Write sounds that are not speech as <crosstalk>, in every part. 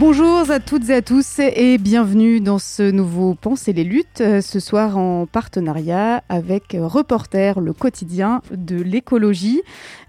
Bonjour à toutes et à tous et bienvenue dans ce nouveau Penser les luttes, euh, ce soir en partenariat avec Reporter, le quotidien de l'écologie.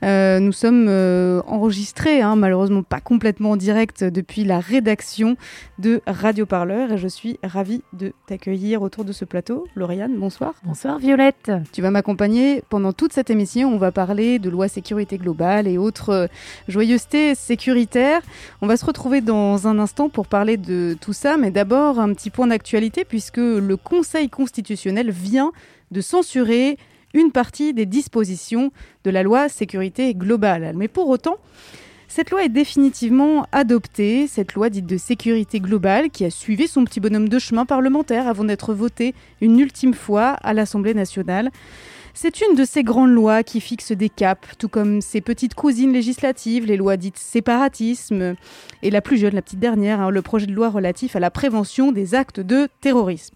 Euh, nous sommes euh, enregistrés, hein, malheureusement pas complètement en direct, depuis la rédaction de Radio Parleur et je suis ravie de t'accueillir autour de ce plateau. Lauriane, bonsoir. Bonsoir Violette. Tu vas m'accompagner pendant toute cette émission. On va parler de loi sécurité globale et autres joyeusetés sécuritaires. On va se retrouver dans un pour parler de tout ça, mais d'abord un petit point d'actualité puisque le Conseil constitutionnel vient de censurer une partie des dispositions de la loi sécurité globale. Mais pour autant, cette loi est définitivement adoptée, cette loi dite de sécurité globale qui a suivi son petit bonhomme de chemin parlementaire avant d'être votée une ultime fois à l'Assemblée nationale. C'est une de ces grandes lois qui fixent des caps, tout comme ses petites cousines législatives, les lois dites séparatisme, et la plus jeune, la petite dernière, hein, le projet de loi relatif à la prévention des actes de terrorisme.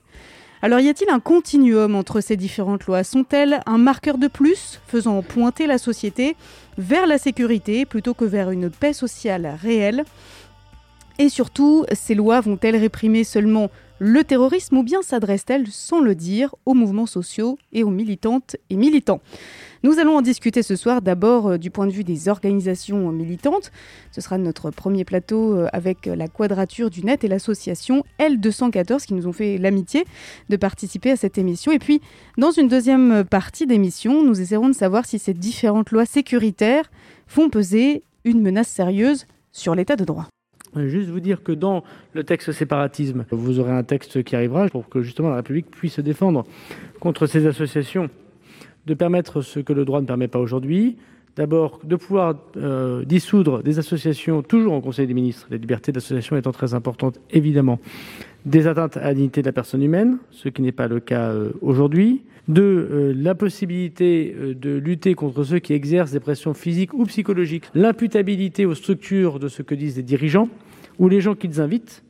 Alors y a-t-il un continuum entre ces différentes lois? Sont-elles un marqueur de plus, faisant pointer la société vers la sécurité plutôt que vers une paix sociale réelle? Et surtout, ces lois vont-elles réprimer seulement le terrorisme ou bien s'adresse-t-elle, sans le dire, aux mouvements sociaux et aux militantes et militants? Nous allons en discuter ce soir d'abord euh, du point de vue des organisations militantes. Ce sera notre premier plateau euh, avec la Quadrature du Net et l'association L214 qui nous ont fait l'amitié de participer à cette émission. Et puis, dans une deuxième partie d'émission, nous essaierons de savoir si ces différentes lois sécuritaires font peser une menace sérieuse sur l'état de droit. Juste vous dire que dans le texte séparatisme, vous aurez un texte qui arrivera pour que justement la République puisse se défendre contre ces associations, de permettre ce que le droit ne permet pas aujourd'hui. D'abord, de pouvoir euh, dissoudre des associations, toujours en Conseil des ministres, les libertés d'association étant très importantes, évidemment, des atteintes à la dignité de la personne humaine, ce qui n'est pas le cas euh, aujourd'hui. Deux, euh, la possibilité euh, de lutter contre ceux qui exercent des pressions physiques ou psychologiques, l'imputabilité aux structures de ce que disent les dirigeants ou les gens qu'ils invitent.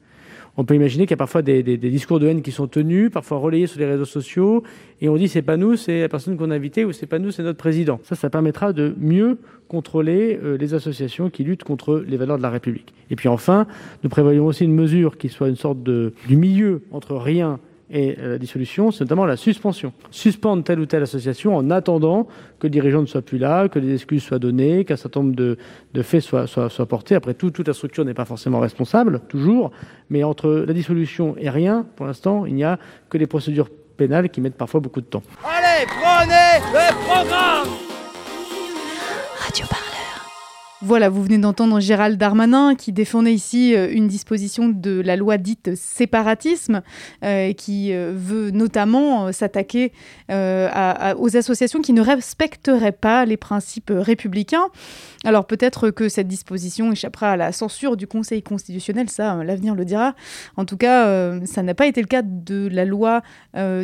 On peut imaginer qu'il y a parfois des, discours de haine qui sont tenus, parfois relayés sur les réseaux sociaux, et on dit c'est pas nous, c'est la personne qu'on a invitée, ou c'est pas nous, c'est notre président. Ça, ça permettra de mieux contrôler euh, les associations qui luttent contre les valeurs de la République. Et puis enfin, nous prévoyons aussi une mesure qui soit une sorte de, du milieu entre rien et la dissolution, c'est notamment la suspension. Suspendre telle ou telle association en attendant que le dirigeant ne soit plus là, que les excuses soient données, qu'un certain nombre de, de faits soient, soient, soient, portés. Après tout, toute la structure n'est pas forcément responsable, toujours, mais entre la dissolution et rien, pour l'instant, il n'y a que des procédures pénales qui mettent parfois beaucoup de temps. Allez, prenez le programme Radio. Voilà, vous venez d'entendre Gérald Darmanin qui défendait ici euh, une disposition de la loi dite séparatisme euh, qui euh, veut notamment s'attaquer aux associations qui ne respecteraient pas les principes républicains. Alors peut-être que cette disposition échappera à la censure du Conseil constitutionnel, ça l'avenir le dira. En tout cas, ça n'a pas été le cas de la loi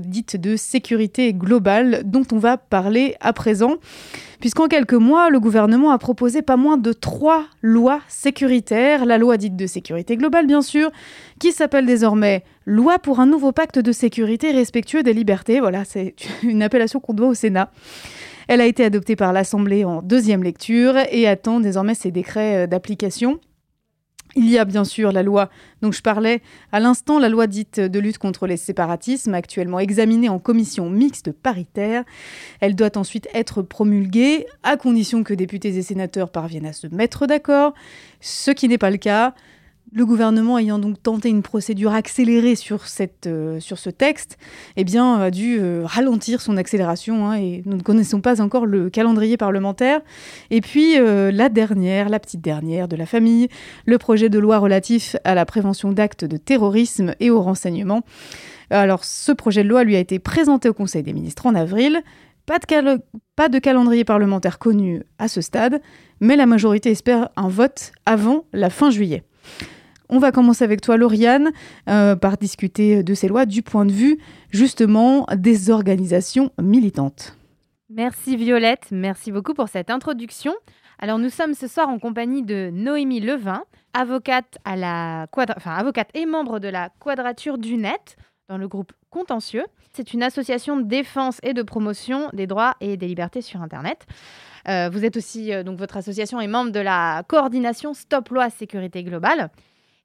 dite de sécurité globale dont on va parler à présent puisqu'en quelques mois, le gouvernement a proposé pas moins de trois lois sécuritaires. La loi dite de sécurité globale, bien sûr, qui s'appelle désormais Loi pour un nouveau pacte de sécurité respectueux des libertés. Voilà, c'est <laughs> une appellation qu'on doit au Sénat. Elle a été adoptée par l'Assemblée en deuxième lecture et attend désormais ses décrets d'application. Il y a bien sûr la loi dont je parlais à l'instant, la loi dite de lutte contre les séparatismes, actuellement examinée en commission mixte paritaire. Elle doit ensuite être promulguée, à condition que députés et sénateurs parviennent à se mettre d'accord, ce qui n'est pas le cas. Le gouvernement ayant donc tenté une procédure accélérée sur, euh, ce texte, eh a dû euh, ralentir son accélération hein, et nous ne connaissons pas encore le calendrier parlementaire. Et puis, euh, la dernière, la petite dernière de la famille, le projet de loi relatif à la prévention d'actes de terrorisme et au renseignement. Alors, ce projet de loi lui a été présenté au Conseil des ministres en avril. Pas de calendrier parlementaire connu à ce stade, mais la majorité espère un vote avant la fin juillet. On va commencer avec toi, Lauriane, euh, par discuter de ces lois du point de vue justement des organisations militantes. Merci Violette, merci beaucoup pour cette introduction. Alors nous sommes ce soir en compagnie de Noémie Levin, avocate, à et membre de la Quadrature du Net dans le groupe Contentieux. C'est une association de défense et de promotion des droits et des libertés sur Internet. Euh, vous êtes aussi, euh, donc votre association est membre de la coordination Stop Loi Sécurité Globale.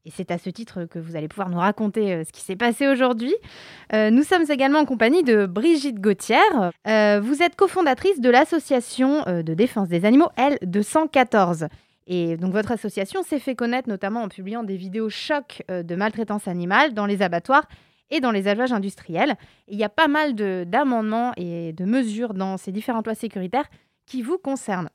Et c'est à ce titre que vous allez pouvoir nous raconter euh, ce qui s'est passé aujourd'hui. Euh, nous sommes également en compagnie de Brigitte Gauthier. Euh, vous êtes cofondatrice de l'association de défense des animaux L214. Et donc votre association s'est fait connaître notamment en publiant des vidéos chocs de maltraitance animale dans les abattoirs et dans les élevages industriels. il y a pas mal d'amendements et de mesures dans ces différentes lois sécuritaires qui vous concernent.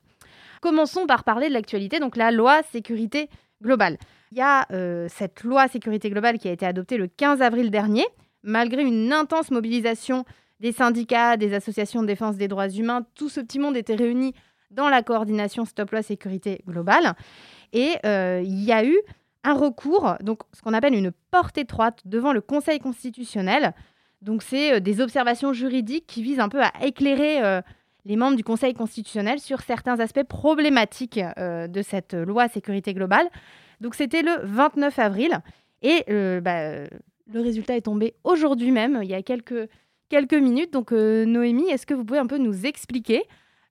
Commençons par parler de l'actualité, donc la loi sécurité globale. Il y a euh, cette loi sécurité globale qui a été adoptée le 15 avril dernier, malgré une intense mobilisation des syndicats, des associations de défense des droits humains. Tout ce petit monde était réuni dans la coordination Stop Loi Sécurité Globale. Et euh, il y a eu un recours, donc ce qu'on appelle une porte étroite devant le Conseil constitutionnel. Donc c'est euh, des observations juridiques qui visent un peu à éclairer les membres du Conseil constitutionnel sur certains aspects problématiques de cette loi sécurité globale. Donc c'était le 29 avril et euh, bah, le résultat est tombé aujourd'hui même, il y a quelques, quelques minutes. Donc euh, Noémie, est-ce que vous pouvez un peu nous expliquer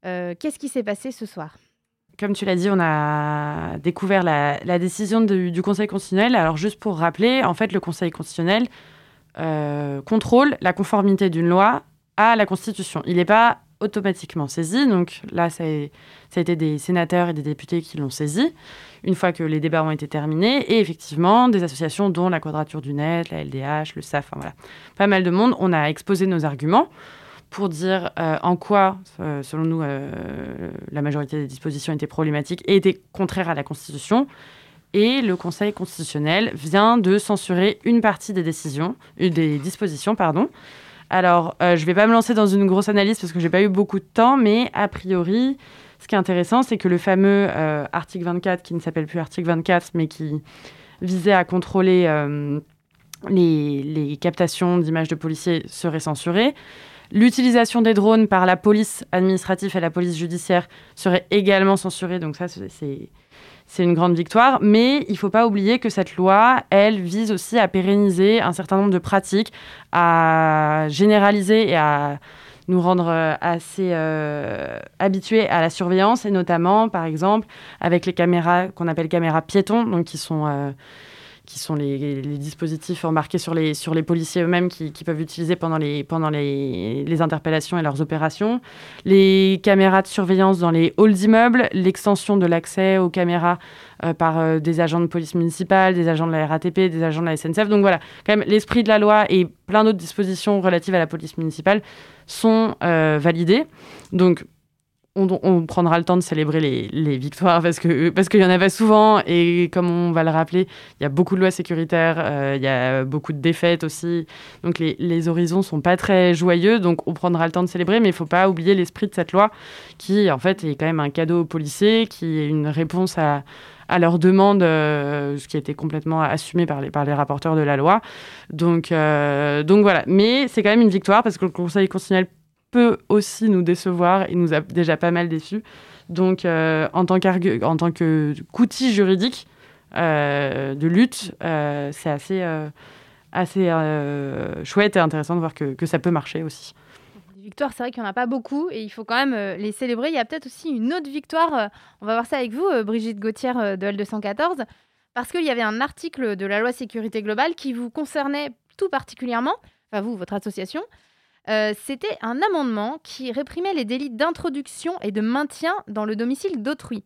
euh, qu'est-ce qui s'est passé ce soir? Comme tu l'as dit, on a découvert la, décision du Conseil constitutionnel. Alors juste pour rappeler, en fait, le Conseil constitutionnel contrôle la conformité d'une loi à la Constitution. Il n'est pas automatiquement saisi. Donc là, ça a, été des sénateurs et des députés qui l'ont saisi une fois que les débats ont été terminés. Et effectivement, des associations dont la Quadrature du Net, la LDH, le SAF, enfin voilà, pas mal de monde. On a exposé nos arguments pour dire euh, en quoi, euh, selon nous, euh, la majorité des dispositions étaient problématiques et étaient contraires à la Constitution. Et le Conseil constitutionnel vient de censurer une partie des décisions, des dispositions, pardon, alors, euh, je ne vais pas me lancer dans une grosse analyse parce que je n'ai pas eu beaucoup de temps, mais a priori, ce qui est intéressant, c'est que le fameux euh, article 24, qui ne s'appelle plus article 24, mais qui visait à contrôler euh, les, captations d'images de policiers, serait censuré. L'utilisation des drones par la police administrative et la police judiciaire serait également censurée. Donc ça, c'est une grande victoire. Mais il ne faut pas oublier que cette loi, elle, vise aussi à pérenniser un certain nombre de pratiques, à généraliser et à nous rendre euh, assez euh, habitués à la surveillance, et notamment, par exemple, avec les caméras qu'on appelle caméras piétons, donc qui sont... Euh, qui sont les, dispositifs embarqués sur les, sur les policiers eux-mêmes qui, peuvent utiliser pendant, les, pendant les, interpellations et leurs opérations, les caméras de surveillance dans les halls d'immeubles, l'extension de l'accès aux caméras euh, par euh, des agents de police municipale, des agents de la RATP, des agents de la SNCF. Donc voilà, quand même, l'esprit de la loi et plein d'autres dispositions relatives à la police municipale sont euh, validés. Donc on, prendra le temps de célébrer les, victoires parce parce qu'il y en a pas souvent et comme on va le rappeler, il y a beaucoup de lois sécuritaires, euh, il y a beaucoup de défaites aussi, donc les, les horizons sont pas très joyeux, donc on prendra le temps de célébrer, mais il faut pas oublier l'esprit de cette loi qui en fait est quand même un cadeau aux policiers, qui est une réponse à à leurs demandes, euh, ce qui a été complètement assumé par les, par les rapporteurs de la loi. Donc, euh, donc voilà. Mais c'est quand même une victoire parce que le Conseil constitutionnel peut aussi nous décevoir et nous a déjà pas mal déçus. Donc, euh, en tant qu'outil juridique euh, de lutte, euh, c'est assez, assez chouette et intéressant de voir que, que ça peut marcher aussi. Des victoires, c'est vrai qu'il n'y en a pas beaucoup et il faut quand même les célébrer. Il y a peut-être aussi une autre victoire, on va voir ça avec vous, Brigitte Gauthier de L214, parce qu'il y avait un article de la loi sécurité globale qui vous concernait tout particulièrement, enfin vous, votre association, euh, c'était un amendement qui réprimait les délits d'introduction et de maintien dans le domicile d'autrui.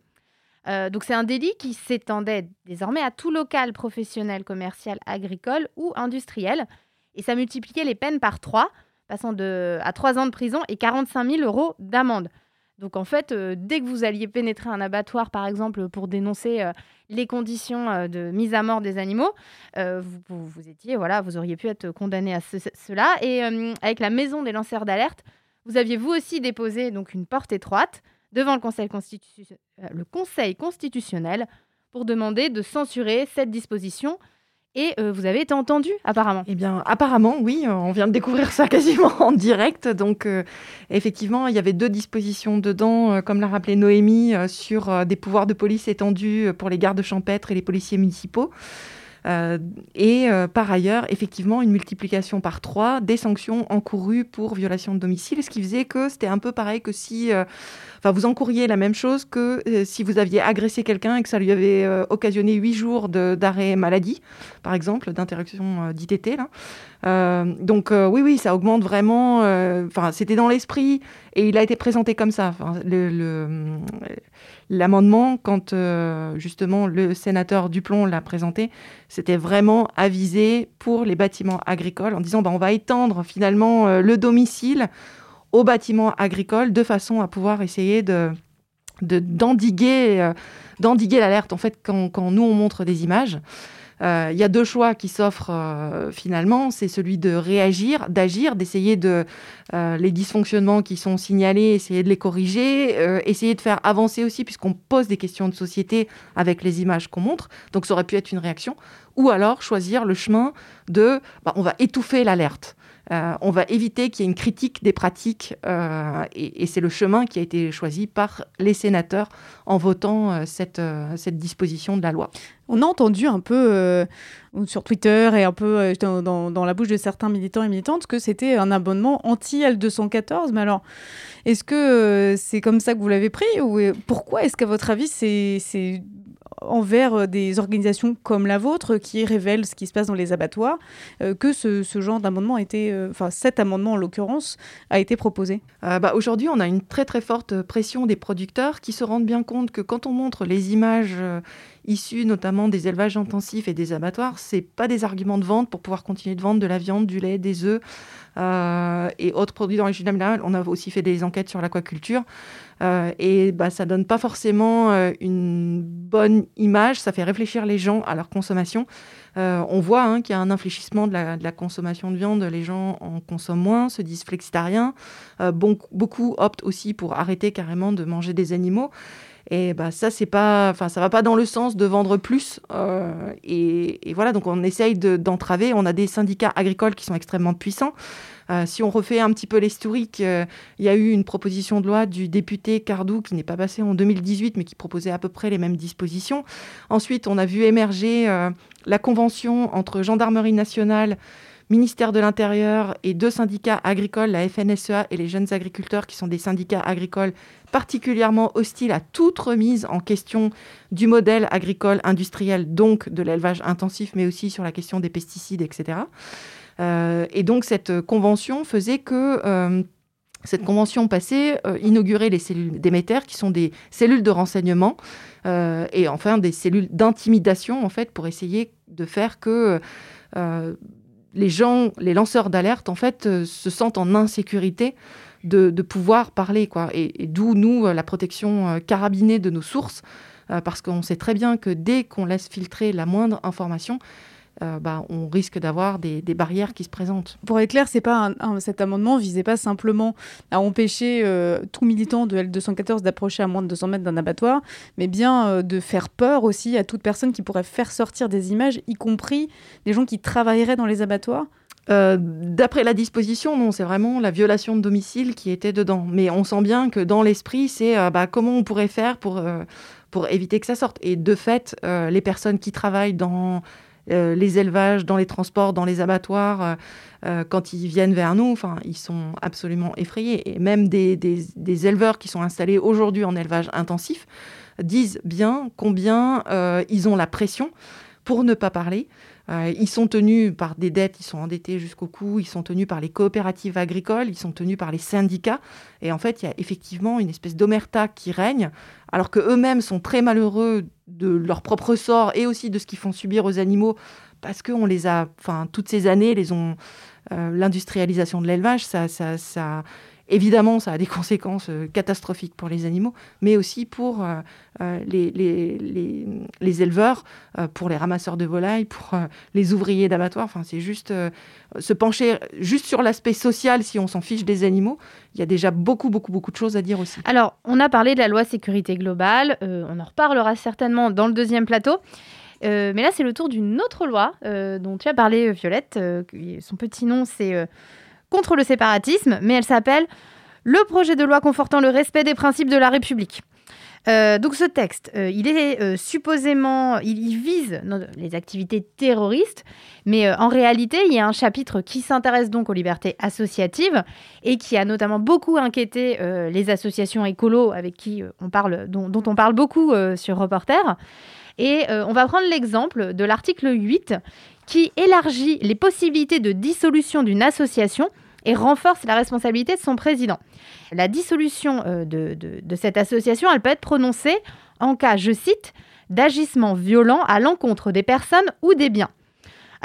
Euh, donc c'est un délit qui s'étendait désormais à tout local professionnel, commercial, agricole ou industriel. Et ça multipliait les peines par trois, passant de, à trois ans de prison et 45 000 euros d'amende. Donc en fait, euh, dès que vous alliez pénétrer un abattoir, par exemple, pour dénoncer euh, les conditions euh, de mise à mort des animaux, vous, vous, étiez, voilà, vous auriez pu être condamné à ce, cela. Et avec la maison des lanceurs d'alerte, vous aviez vous aussi déposé donc une porte étroite devant le conseil constitutionnel pour demander de censurer cette disposition et euh, vous avez été entendu, apparemment. Eh bien, apparemment, oui. Euh, on vient de découvrir ça <laughs> quasiment en direct. Donc, euh, effectivement, il y avait deux dispositions dedans, comme l'a rappelé Noémie, sur des pouvoirs de police étendus pour les gardes champêtres et les policiers municipaux. Et par ailleurs, effectivement, une multiplication par trois des sanctions encourues pour violation de domicile, ce qui faisait que c'était un peu pareil que si Enfin, vous encouriez la même chose que euh, si vous aviez agressé quelqu'un et que ça lui avait euh, occasionné huit jours d'arrêt maladie, par exemple, d'interruption euh, d'ITT. Donc oui, oui, ça augmente vraiment. Enfin, c'était dans l'esprit et il a été présenté comme ça. L'amendement, quand justement le sénateur Duplon l'a présenté, c'était vraiment avisé pour les bâtiments agricoles en disant bah, on va étendre finalement le domicile aux bâtiments agricoles de façon à pouvoir essayer de d'endiguer euh, d'endiguer l'alerte en fait quand, quand, nous on montre des images euh, il y a deux choix qui s'offrent euh, finalement. C'est celui de réagir d'agir d'essayer de les dysfonctionnements qui sont signalés essayer de les corriger essayer de faire avancer aussi puisqu'on pose des questions de société avec les images qu'on montre. Donc ça aurait pu être une réaction. Ou alors choisir le chemin de bah, on va étouffer l'alerte euh, on va éviter qu'il y ait une critique des pratiques euh, et, c'est le chemin qui a été choisi par les sénateurs en votant euh, cette, disposition de la loi. On a entendu un peu sur Twitter et un peu dans, la bouche de certains militants et militantes que c'était un abonnement anti-L214. Mais alors, est-ce que c'est comme ça que vous l'avez pris ou pourquoi est-ce qu'à votre avis c'est envers euh, des organisations comme la vôtre qui révèlent ce qui se passe dans les abattoirs, euh, que ce, genre d'amendement a été, euh, enfin cet amendement en l'occurrence, a été proposé. Bah, Aujourd'hui, on a une très très forte pression des producteurs qui se rendent bien compte que quand on montre les images issues notamment des élevages intensifs et des abattoirs, c'est pas des arguments de vente pour pouvoir continuer de vendre de la viande, du lait, des œufs et autres produits d'origine animale. On a aussi fait des enquêtes sur l'aquaculture. Euh, et bah, ça donne pas forcément euh, une bonne image, ça fait réfléchir les gens à leur consommation. Euh, on voit hein, qu'il y a un infléchissement de la, consommation de viande, les gens en consomment moins, se disent flexitariens. Beaucoup optent aussi pour arrêter carrément de manger des animaux. Et bah, ça, c'est pas, enfin, ça va pas dans le sens de vendre plus. Et, voilà, donc on essaye d'entraver. on a des syndicats agricoles qui sont extrêmement puissants. Euh, si on refait un petit peu l'historique, euh, il y a eu une proposition de loi du député Cardou qui n'est pas passée en 2018, mais qui proposait à peu près les mêmes dispositions. Ensuite, on a vu émerger euh, la convention entre Gendarmerie nationale, ministère de l'Intérieur et deux syndicats agricoles, la FNSEA et les jeunes agriculteurs, qui sont des syndicats agricoles particulièrement hostiles à toute remise en question du modèle agricole industriel, donc de l'élevage intensif, mais aussi sur la question des pesticides, etc. Euh, et donc cette convention faisait que euh, cette convention passée euh, inaugurait les cellules Déméter, qui sont des cellules de renseignement et enfin des cellules d'intimidation en fait pour essayer de faire que les gens, les lanceurs d'alerte en fait se sentent en insécurité de, pouvoir parler quoi. Et, d'où nous la protection carabinée de nos sources parce qu'on sait très bien que dès qu'on laisse filtrer la moindre information, euh, bah, on risque d'avoir des, barrières qui se présentent. Pour être clair, c'est pas cet amendement visait pas simplement à empêcher euh, tout militant de L214 d'approcher à moins de 200 mètres d'un abattoir, mais bien euh, de faire peur aussi à toute personne qui pourrait faire sortir des images, y compris des gens qui travailleraient dans les abattoirs. D'après la disposition, non, c'est vraiment la violation de domicile qui était dedans. Mais on sent bien que dans l'esprit, c'est bah, comment on pourrait faire pour, pour éviter que ça sorte. Et de fait, les personnes qui travaillent dans euh, les élevages, dans les transports, dans les abattoirs, euh, euh, quand ils viennent vers nous, enfin, ils sont absolument effrayés. Et même des, éleveurs qui sont installés aujourd'hui en élevage intensif disent bien combien ils ont la pression pour ne pas parler. Euh, ils sont tenus par des dettes, ils sont endettés jusqu'au cou, ils sont tenus par les coopératives agricoles, ils sont tenus par les syndicats. Et en fait, il y a effectivement une espèce d'omerta qui règne, alors qu'eux-mêmes sont très malheureux de leur propre sort et aussi de ce qu'ils font subir aux animaux, parce qu'on les a, enfin, toutes ces années, les ont, euh, l'industrialisation de l'élevage, ça, ça, ça Évidemment, ça a des <laughs> conséquences euh, catastrophiques pour les animaux, mais aussi pour euh, euh, les, éleveurs, pour les ramasseurs de volailles, pour les ouvriers d'abattoirs. Enfin, c'est juste se pencher juste sur l'aspect social si on s'en fiche des animaux. Il y a déjà beaucoup, beaucoup, beaucoup de choses à dire aussi. Alors, on a parlé de la loi sécurité globale. on en reparlera certainement dans le deuxième plateau. mais là, c'est le tour d'une autre loi dont tu as parlé, Violette. son petit nom, c'est contre le séparatisme, mais elle s'appelle Le projet de loi confortant le respect des principes de la République. Euh, donc ce texte, euh, il est euh, supposément, il, vise les activités terroristes, mais en réalité, il y a un chapitre qui s'intéresse donc aux libertés associatives et qui a notamment beaucoup inquiété les associations écolos avec qui on parle, dont, on parle beaucoup sur Reporter. Et on va prendre l'exemple de l'article 8 qui élargit les possibilités de dissolution d'une association et renforce la responsabilité de son président. La dissolution euh, de, cette association, elle peut être prononcée en cas, je cite, d'agissement violent à l'encontre des personnes ou des biens.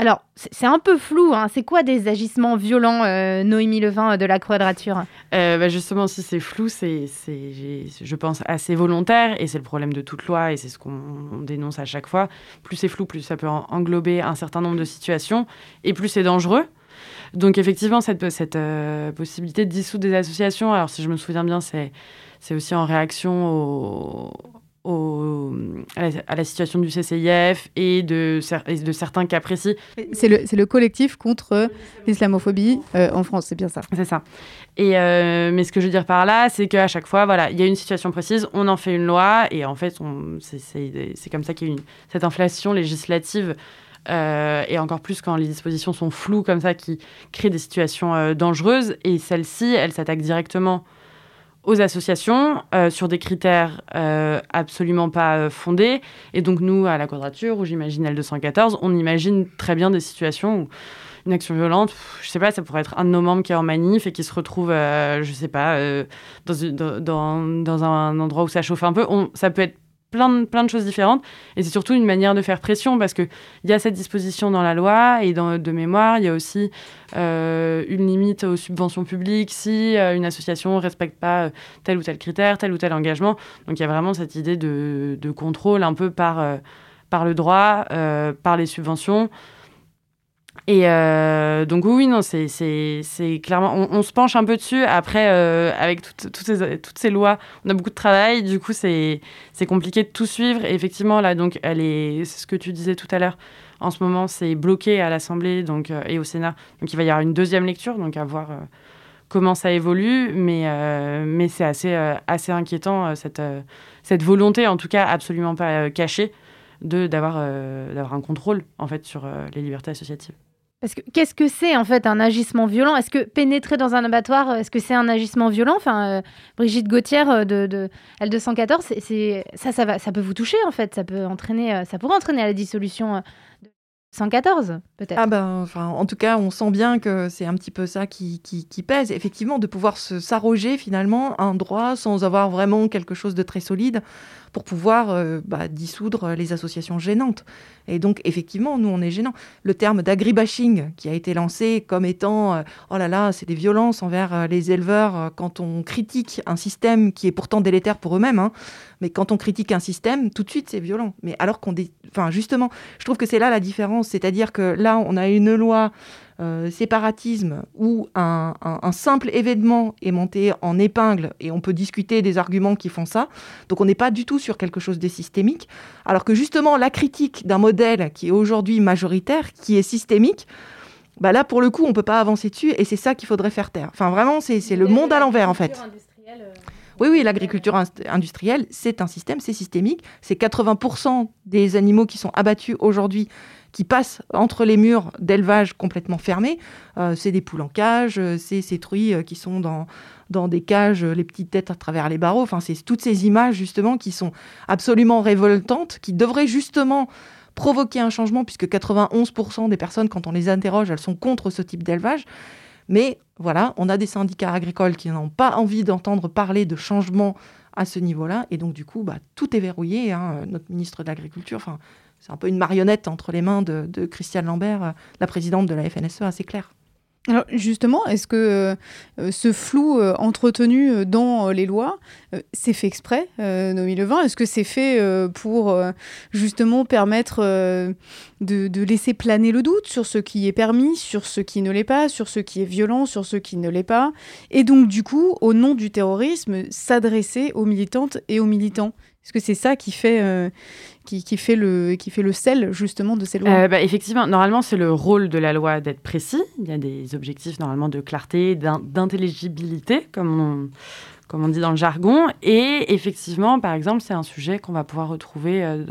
Alors, c'est un peu flou. Hein. C'est quoi des agissements violents, euh, Noémie Levin euh, de la Quadrature? Euh, bah Justement, si c'est flou, c'est, je pense, assez volontaire. Et c'est le problème de toute loi. Et c'est ce qu'on dénonce à chaque fois. Plus c'est flou, plus ça peut englober un certain nombre de situations. Et plus c'est dangereux. Donc, effectivement, cette, cette possibilité de dissoudre des associations, alors si je me souviens bien, c'est, c'est aussi en réaction au au, à, la, situation du CCIF et de, de certains cas précis. C'est le, le, collectif contre l'islamophobie euh, en France, c'est bien ça. C'est ça. Et, euh, mais ce que je veux dire par là, c'est qu'à chaque fois, voilà, il y a une situation précise, on en fait une loi, et en fait, c'est comme ça qu'il y a une, cette inflation législative. Euh, et encore plus quand les dispositions sont floues comme ça, qui créent des situations dangereuses. Et celle-ci, elle s'attaque directement aux associations euh, sur des critères euh, absolument pas euh, fondés. Et donc nous, à la Quadrature, où j'imagine L214, on imagine très bien des situations où une action violente, je sais pas, ça pourrait être un de nos membres qui est en manif et qui se retrouve, je sais pas, dans, un endroit où ça chauffe un peu. Ça peut être plein de, choses différentes. Et c'est surtout une manière de faire pression parce qu'il y a cette disposition dans la loi et dans, de mémoire, il y a aussi euh, une limite aux subventions publiques si euh, une association ne respecte pas euh, tel ou tel critère, tel ou tel engagement. Donc il y a vraiment cette idée de, contrôle un peu par le droit, par les subventions. Et euh, donc oui, non, c'est clairement, on, se penche un peu dessus. Après, euh, avec toutes, ces, lois, on a beaucoup de travail. Du coup, c'est compliqué de tout suivre. Et effectivement, là, donc, c'est ce que tu disais tout à l'heure. En ce moment, c'est bloqué à l'Assemblée euh, et au Sénat. Donc, il va y avoir une deuxième lecture, donc à voir comment ça évolue. Mais, c'est assez, inquiétant cette, cette volonté, en tout cas, absolument pas cachée, de d'avoir d'avoir un contrôle en fait sur les libertés associatives. Parce que qu'est-ce que c'est en fait un agissement violent? Est-ce que pénétrer dans un abattoir, euh, est-ce que c'est un agissement violent? Enfin, euh, Brigitte Gauthier euh, de, de, L214, c'est, ça, ça, ça peut vous toucher en fait. Ça peut entraîner, ça pourrait entraîner à la dissolution 114 peut-être. Ah ben, en tout cas, on sent bien que c'est un petit peu ça qui, qui, pèse. Effectivement, de pouvoir s'arroger finalement un droit sans avoir vraiment quelque chose de très solide pour pouvoir euh, bah, dissoudre les associations gênantes. Et donc, effectivement, nous, on est gênants. Le terme d'agribashing qui a été lancé comme étant euh, oh là là, c'est des violences envers euh, les éleveurs quand on critique un système qui est pourtant délétère pour eux-mêmes. Hein. Mais quand on critique un système, tout de suite, c'est violent. Mais alors qu'on. Enfin, justement, je trouve que c'est là la différence. C'est-à-dire que là, on a une loi euh, séparatisme où un, simple événement est monté en épingle et on peut discuter des arguments qui font ça. Donc on n'est pas du tout sur quelque chose de systémique. Alors que justement la critique d'un modèle qui est aujourd'hui majoritaire, qui est systémique, bah là pour le coup on peut pas avancer dessus et c'est ça qu'il faudrait faire taire. Enfin vraiment c'est le monde à l'envers en fait. Oui, oui, l'agriculture industrielle, c'est un système, c'est systémique. C'est 80% des animaux qui sont abattus aujourd'hui qui passent entre les murs d'élevage complètement fermés. Euh, c'est des poules en cage, euh, c'est ces truies euh, qui sont dans, dans des cages, les petites têtes à travers les barreaux. Enfin, c'est toutes ces images justement qui sont absolument révoltantes, qui devraient justement provoquer un changement, puisque 91% des personnes, quand on les interroge, elles sont contre ce type d'élevage. Mais voilà, on a des syndicats agricoles qui n'ont pas envie d'entendre parler de changement à ce niveau-là. Et donc, du coup, bah, tout est verrouillé. Hein. Notre ministre de l'Agriculture, c'est un peu une marionnette entre les mains de, Christiane Lambert, euh, la présidente de la FNSEA, c'est clair. Alors justement, est-ce que euh, ce flou euh, entretenu euh, dans les lois, c'est fait exprès, Noémie Levin? Est-ce que c'est fait pour justement permettre de, laisser planer le doute sur ce qui est permis, sur ce qui ne l'est pas, sur ce qui est violent, sur ce qui ne l'est pas? Et donc du coup, au nom du terrorisme, s'adresser aux militantes et aux militants? Est-ce que c'est ça qui fait, qui, fait le, qui fait le sel justement de ces lois euh, bah, Effectivement, normalement c'est le rôle de la loi d'être précis. Il y a des objectifs normalement de clarté, d'intelligibilité, comme on, comme on dit dans le jargon. Et effectivement, par exemple, c'est un sujet qu'on va pouvoir retrouver euh,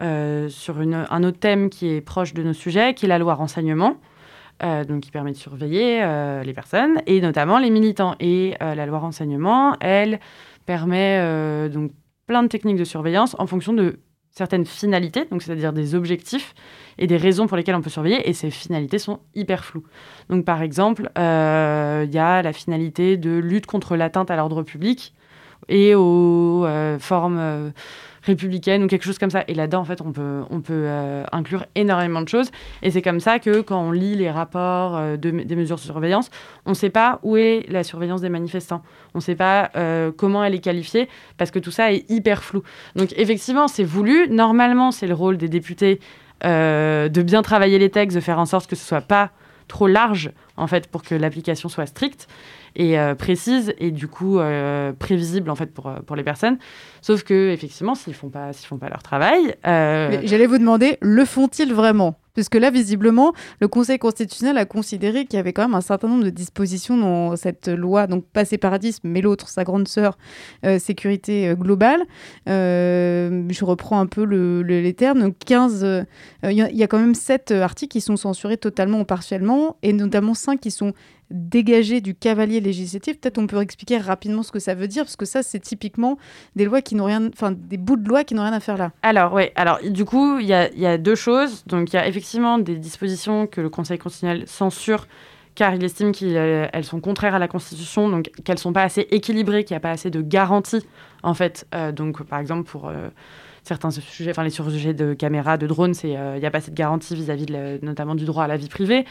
euh, sur une, un autre thème qui est proche de nos sujets, qui est la loi renseignement. donc qui permet de surveiller les personnes et notamment les militants. Et la loi renseignement, elle permet donc plein de techniques de surveillance en fonction de certaines finalités, donc c'est-à-dire des objectifs et des raisons pour lesquelles on peut surveiller, et ces finalités sont hyper floues. Donc par exemple, euh, il y a la finalité de lutte contre l'atteinte à l'ordre public et aux euh, formes euh, républicaine ou quelque chose comme ça. Et là-dedans, en fait, on peut, on peut euh, inclure énormément de choses. Et c'est comme ça que quand on lit les rapports euh, de, des mesures de surveillance, on ne sait pas où est la surveillance des manifestants. On ne sait pas euh, comment elle est qualifiée parce que tout ça est hyper flou. Donc effectivement, c'est voulu. Normalement, c'est le rôle des députés de bien travailler les textes, de faire en sorte que ce soit pas trop large en fait pour que l'application soit stricte et précise et du coup prévisible en fait pour, pour les personnes. Sauf que effectivement, s'ils font pas, s'ils font pas leur travail. Euh, j'allais vous demander, le font-ils vraiment? Puisque là, visiblement, le Conseil constitutionnel a considéré qu'il y avait quand même un certain nombre de dispositions dans cette loi, donc pas séparatisme, mais l'autre, sa grande sœur, euh, sécurité euh, globale. je reprends un peu les termes. Donc 15, il y, y, a quand même 7 articles qui sont censurés totalement ou partiellement, et notamment 5 qui sont dégager du cavalier législatif. Peut-être on peut expliquer rapidement ce que ça veut dire, parce que ça, c'est typiquement des lois qui n'ont rien, enfin des bouts de loi qui n'ont rien à faire là. Alors oui, alors du coup, il y a, deux choses. Donc il y a effectivement des dispositions que le Conseil constitutionnel censure car il estime qu'elles sont contraires à la Constitution, donc qu'elles sont pas assez équilibrées, qu'il n'y a pas assez de garanties en fait. Euh, donc par exemple pour euh, certains sujets, enfin les sujets de caméras, de drones, euh, il n'y a pas assez de garanties vis-à-vis notamment du droit à la vie privée.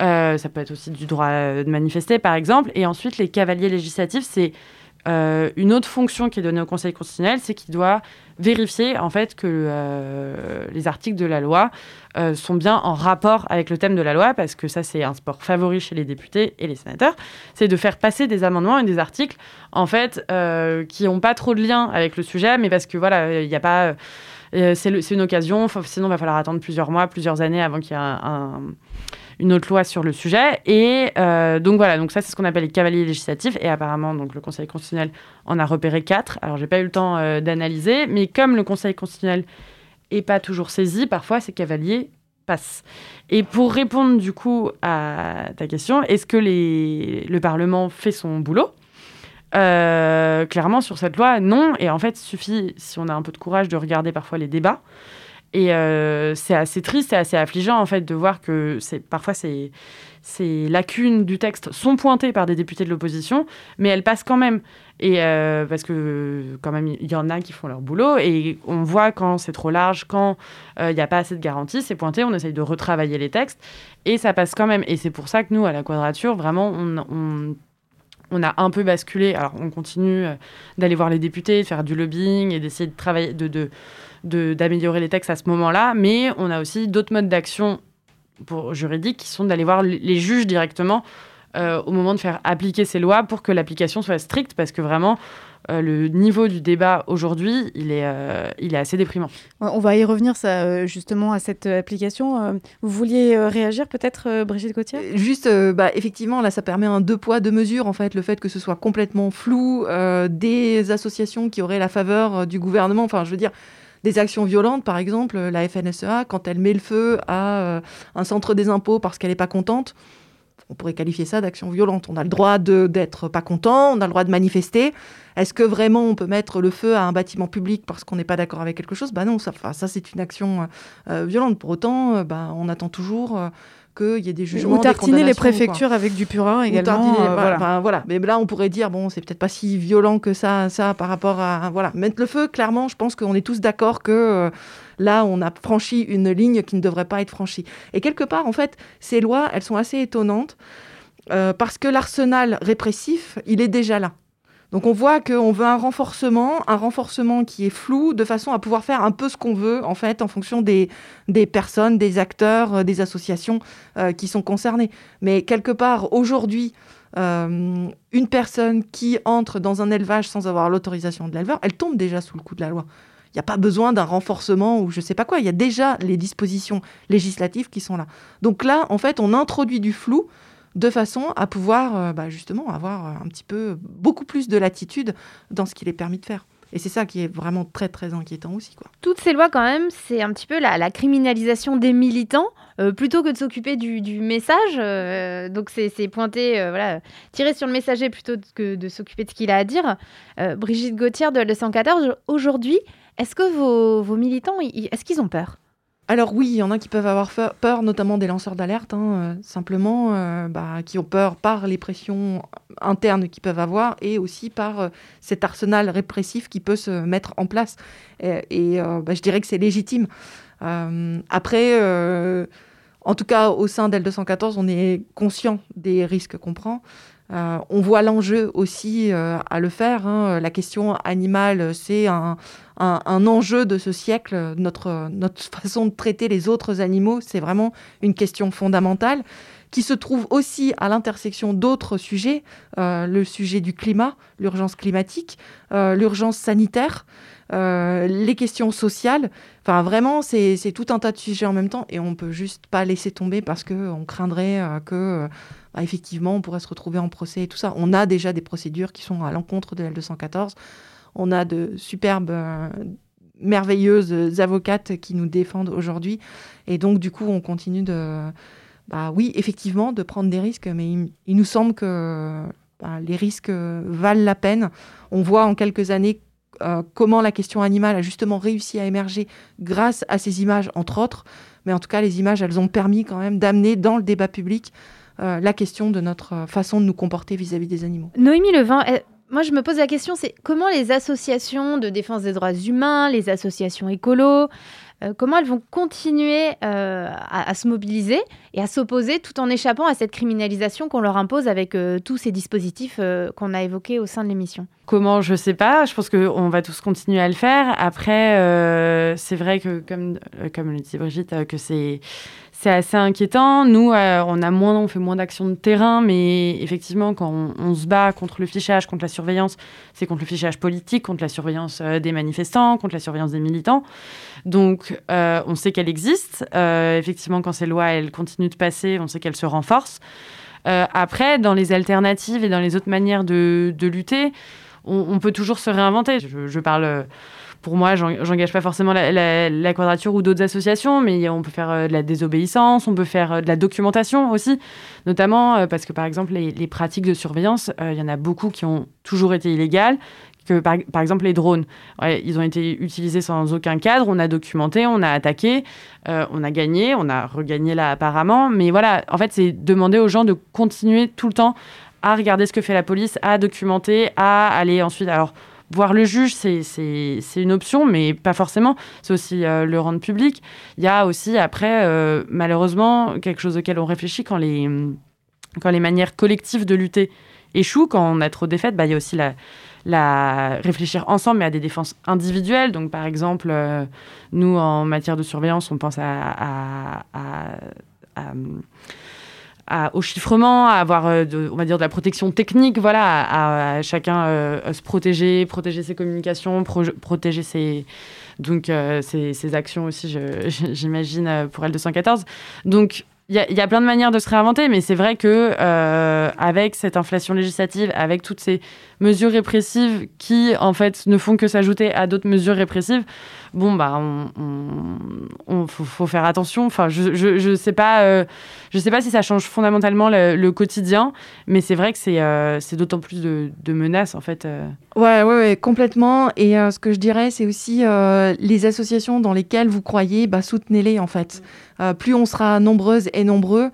Euh, ça peut être aussi du droit de manifester, par exemple. Et ensuite, les cavaliers législatifs, c'est euh, une autre fonction qui est donnée au Conseil constitutionnel, c'est qu'il doit vérifier en fait que euh, les articles de la loi sont bien en rapport avec le thème de la loi, parce que ça c'est un sport favori chez les députés et les sénateurs, c'est de faire passer des amendements et des articles en fait qui n'ont pas trop de lien avec le sujet, mais parce que voilà, il n'y a pas c'est une occasion, sinon il va falloir attendre plusieurs mois, plusieurs années avant qu'il y ait un une autre loi sur le sujet. Et euh, donc voilà, donc ça c'est ce qu'on appelle les cavaliers législatifs. Et apparemment, donc le Conseil constitutionnel en a repéré quatre. Alors j'ai pas eu le temps euh, d'analyser, mais comme le Conseil constitutionnel est pas toujours saisi, parfois ces cavaliers passent. Et pour répondre du coup à ta question, est-ce que le Parlement fait son boulot? Euh, clairement, sur cette loi, non. Et en fait, il suffit, si on a un peu de courage, de regarder parfois les débats. Et euh, c'est assez triste et assez affligeant en fait de voir que parfois ces, ces lacunes du texte sont pointées par des députés de l'opposition, mais elles passent quand même. Et euh, parce que quand même il y en a qui font leur boulot et on voit quand c'est trop large, quand euh, il n'y a pas assez de garanties, c'est pointé, on essaye de retravailler les textes et ça passe quand même. Et c'est pour ça que nous à la Quadrature vraiment on on a un peu basculé. Alors, on continue d'aller voir les députés, de faire du lobbying et d'essayer de travailler, de, d'améliorer les textes à ce moment-là, mais on a aussi d'autres modes d'action juridiques qui sont d'aller voir les juges directement euh, au moment de faire appliquer ces lois pour que l'application soit stricte, parce que vraiment, euh, le niveau du débat aujourd'hui, il, est, euh, il est assez déprimant. On va y revenir ça, justement à cette application. Vous vouliez réagir peut-être, Brigitte Gauthier? Juste, bah, effectivement, là, ça permet un deux poids, deux mesures, en fait, le fait que ce soit complètement flou, des associations qui auraient la faveur du gouvernement, enfin, je veux dire, des actions violentes, par exemple, la FNSEA, quand elle met le feu à euh, un centre des impôts parce qu'elle n'est pas contente, on pourrait qualifier ça d'action violente. On a le droit d'être pas content, on a le droit de manifester. Est-ce que vraiment on peut mettre le feu à un bâtiment public parce qu'on n'est pas d'accord avec quelque chose? Bah non, ça, ça c'est une action euh, violente. Pour autant, bah, on attend toujours qu'il y ait des jugements. Ou tartiner les préfectures avec du purin également. Euh, voilà. voilà. Mais là, on pourrait dire, bon, c'est peut-être pas si violent que ça, ça par rapport à. Voilà. Mettre le feu, clairement, je pense qu'on est tous d'accord que. Euh, là, on a franchi une ligne qui ne devrait pas être franchie. Et quelque part, en fait, ces lois, elles sont assez étonnantes euh, parce que l'arsenal répressif, il est déjà là. Donc on voit qu'on veut un renforcement, un renforcement qui est flou, de façon à pouvoir faire un peu ce qu'on veut, en fait, en fonction des, des personnes, des acteurs, euh, des associations euh, qui sont concernées. Mais quelque part, aujourd'hui, euh, une personne qui entre dans un élevage sans avoir l'autorisation de l'éleveur, elle tombe déjà sous le coup de la loi. Il n'y a pas besoin d'un renforcement ou je ne sais pas quoi. Il y a déjà les dispositions législatives qui sont là. Donc là, en fait, on introduit du flou de façon à pouvoir euh, bah, justement avoir un petit peu beaucoup plus de latitude dans ce qu'il est permis de faire. Et c'est ça qui est vraiment très très inquiétant aussi. Toutes ces lois quand même, c'est un petit peu la, criminalisation des militants. Euh, plutôt que de s'occuper du, message, euh, donc c'est pointer, voilà, tirer sur le messager plutôt que de s'occuper de ce qu'il a à dire. Brigitte Gauthier de L214, aujourd'hui, est-ce que vos militants, est-ce qu'ils ont peur? Alors oui, il y en a qui peuvent avoir peur, notamment des lanceurs d'alerte, hein, euh, simplement, euh, bah, qui ont peur par les pressions internes qu'ils peuvent avoir et aussi par euh, cet arsenal répressif qui peut se mettre en place. Et, bah, je dirais que c'est légitime. après, en tout cas, au sein d'L214, on est conscient des risques qu'on prend. Euh, on voit l'enjeu aussi euh, à le faire. Hein. La question animale, c'est un, enjeu de ce siècle. Notre, <laughs> façon de traiter les autres animaux, c'est vraiment une question fondamentale qui se trouve aussi à l'intersection d'autres sujets, euh, le sujet du climat, l'urgence climatique, l'urgence sanitaire, les questions sociales. Enfin, vraiment, c'est tout un tas de sujets en même temps et on peut juste pas laisser tomber parce qu'on craindrait que bah, effectivement, on pourrait se retrouver en procès et tout ça. On a déjà des procédures qui sont à l'encontre de L214. On a de superbes, euh, merveilleuses avocates qui nous défendent aujourd'hui. Et donc, du coup, on continue de, bah, oui, effectivement, de prendre des risques, mais il, nous semble que bah, les risques valent la peine. On voit en quelques années euh, comment la question animale a justement réussi à émerger grâce à ces images, entre autres. Mais en tout cas, les images, elles ont permis quand même d'amener dans le débat public euh, la question de notre euh, façon de nous comporter vis-à-vis des animaux. Noémie Levin, moi je me pose la question, c'est comment les associations de défense des droits humains, les associations écolos, euh, comment elles vont continuer à, se mobiliser et à s'opposer tout en échappant à cette criminalisation qu'on leur impose avec tous ces dispositifs qu'on a évoqués au sein de l'émission? Comment, je sais pas. Je pense qu'on va tous continuer à le faire. Après, c'est vrai que, comme, comme le dit Brigitte, que c'est c'est assez inquiétant. Nous, euh, on a moins, on fait moins d'actions de terrain, mais effectivement, quand on, se bat contre le fichage, contre la surveillance, c'est contre le fichage politique, contre la surveillance euh, des manifestants, contre la surveillance des militants. Donc, euh, on sait qu'elle existe. effectivement, quand ces lois, elles continuent de passer, on sait qu'elles se renforcent. après, dans les alternatives et dans les autres manières de, lutter, on, peut toujours se réinventer. Je parle pour moi, j'engage pas forcément la, quadrature ou d'autres associations, mais on peut faire euh, de la désobéissance, on peut faire euh, de la documentation aussi, notamment euh, parce que par exemple, les, pratiques de surveillance, il y en a beaucoup qui ont toujours été illégales. Que par, exemple les drones, ils ont été utilisés sans aucun cadre, on a documenté, on a attaqué, on a gagné, on a regagné là apparemment, mais voilà, en fait c'est demander aux gens de continuer tout le temps à regarder ce que fait la police, à documenter, à aller ensuite. Alors, Voir le juge, c'est une option, mais pas forcément. C'est aussi euh, le rendre public. Il y a aussi, après, euh, malheureusement, quelque chose auquel on réfléchit quand les, quand les manières collectives de lutter échouent, quand on a trop de défaites, bah, il y a aussi la, réfléchir ensemble, mais à des défenses individuelles. Donc, par exemple, euh, nous, en matière de surveillance, on pense à au chiffrement, à avoir, euh, on va dire, de la protection technique, voilà, à, chacun euh, se protéger, protéger ses communications, protéger ses, donc, euh, actions aussi, j'imagine, pour L214. Donc, il y, a- plein de manières de se réinventer, mais c'est vrai que euh, avec cette inflation législative, avec toutes ces mesures répressives qui en fait ne font que s'ajouter à d'autres mesures répressives, bon bah on, on- on- faut, faut faire attention. Enfin, je, je, je sais pas, euh, je sais pas si ça change fondamentalement le, le quotidien, mais c'est vrai que c'est euh, d'autant plus de, de menaces en fait. euh. Ouais, ouais, ouais, complètement. Et euh, ce que je dirais, c'est aussi euh, les associations dans lesquelles vous croyez, bah, soutenez-les en fait. Euh, plus on sera nombreuses et nombreux,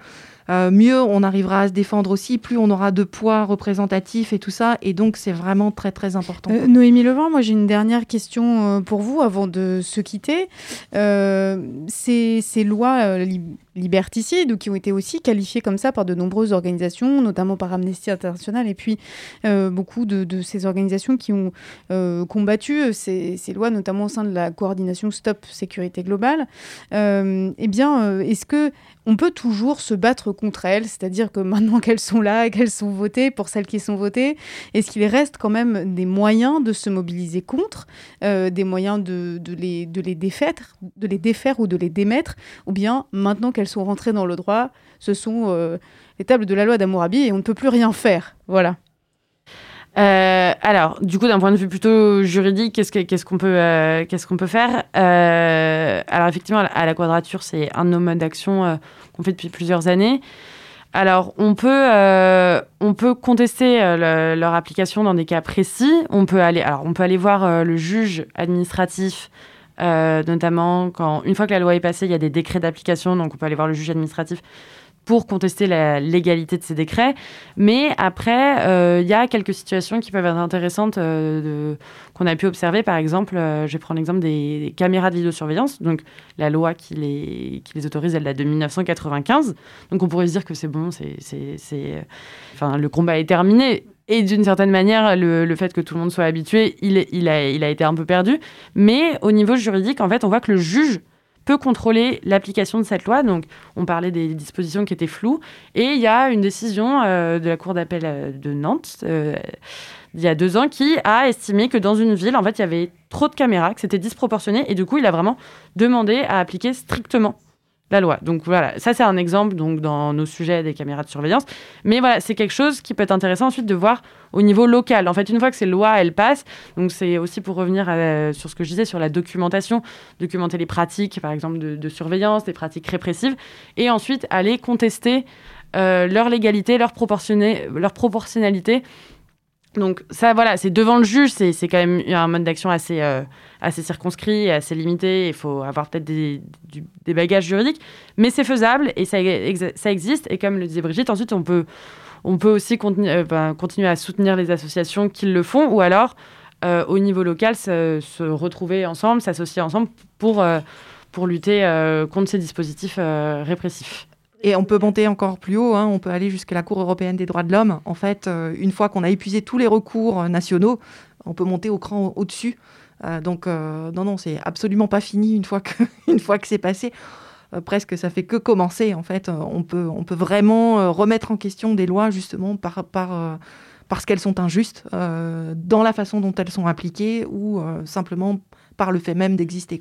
euh, mieux on arrivera à se défendre aussi, plus on aura de poids représentatif et tout ça. Et donc, c'est vraiment très, très important. Euh, Noémie Levent, moi j'ai une dernière question euh, pour vous avant de se quitter. Ces, ces lois liberticides ou qui ont été aussi qualifiées comme ça par de nombreuses organisations, notamment par Amnesty International et puis euh, beaucoup de, ces organisations qui ont euh, combattu euh, ces, lois, notamment au sein de la coordination Stop Sécurité Globale. Eh bien, est-ce que on peut toujours se battre contre elles, c'est-à-dire que maintenant <laughs> qu'elles sont là, qu'elles sont votées, pour celles qui sont votées, est-ce qu'il reste quand même des moyens de se mobiliser contre, des moyens de, de les, de, les défaire, de les défaire ou de les démettre, ou bien maintenant qu'elles sont rentrées dans le droit, ce sont euh, les tables de la loi d'Amourabi et on ne peut plus rien faire. Voilà. Euh, alors, du coup, d'un point de vue plutôt juridique, qu'est-ce euh, qu'on peut faire? Alors, effectivement, à la- quadrature, c'est un de nos modes d'action qu'on fait depuis plusieurs années. Alors, on peut, on peut contester le- leur application dans des cas précis. On peut aller, alors, on peut aller voir le juge administratif, euh, notamment quand, une fois que la loi est passée, il y a des décrets d'application, donc on peut aller voir le juge administratif pour contester la légalité de ces décrets. Mais après, euh, il y a quelques situations qui peuvent être intéressantes euh, qu'on a pu observer. Par exemple, je vais prendre l'exemple des, caméras de vidéosurveillance. Donc, la loi qui les, qui les autorise, elle date de 1995. Donc, on pourrait se dire que c'est bon, c'est- Enfin, le combat est terminé. Et d'une certaine manière, le, fait que tout le monde soit habitué, il a été un peu perdu. Mais au niveau juridique, en fait, on voit que le juge peut contrôler l'application de cette loi. Donc, on parlait des dispositions qui étaient floues. Et il y a une décision euh, de la Cour d'appel euh, de Nantes, euh, il y a deux ans, qui a estimé que dans une ville, en fait, il y avait trop de caméras, que c'était disproportionné. Et du coup, il a vraiment demandé à appliquer strictement la loi. Donc voilà, ça c'est un exemple donc dans nos sujets des caméras de surveillance. Mais voilà, c'est quelque chose qui peut être intéressant ensuite de voir au niveau local. En fait, une fois que ces lois elles passent, donc c'est aussi pour revenir à- sur ce que je disais sur la documentation, documenter les pratiques par exemple de, surveillance, des pratiques répressives, et ensuite aller contester euh, leur légalité, leur, leur proportionnalité. Donc ça, voilà, c'est devant le juge, c'est quand même un mode d'action assez, euh, assez circonscrit, assez limité. Il faut avoir peut-être des, bagages juridiques, mais c'est faisable et ça, ex- ça existe. Et comme le disait Brigitte, ensuite on peut, on peut aussi euh, ben, continuer à soutenir les associations qui le font, ou alors euh, au niveau local se, se retrouver ensemble, s'associer ensemble pour, pour lutter contre ces dispositifs répressifs. Et on peut monter encore plus haut, hein, on peut aller jusqu'à la Cour européenne des droits de l'homme. En fait, euh, une fois qu'on a épuisé tous les recours euh, nationaux, on peut monter au cran au- au-dessus. Euh, donc, non, non, c'est absolument pas fini une fois que, <laughs> une fois que c'est passé. Presque, ça fait que commencer, en fait. On, peut, on peut vraiment remettre en question des lois, justement, par, par, parce qu'elles sont injustes, dans la façon dont elles sont appliquées, ou simplement par le fait même d'exister.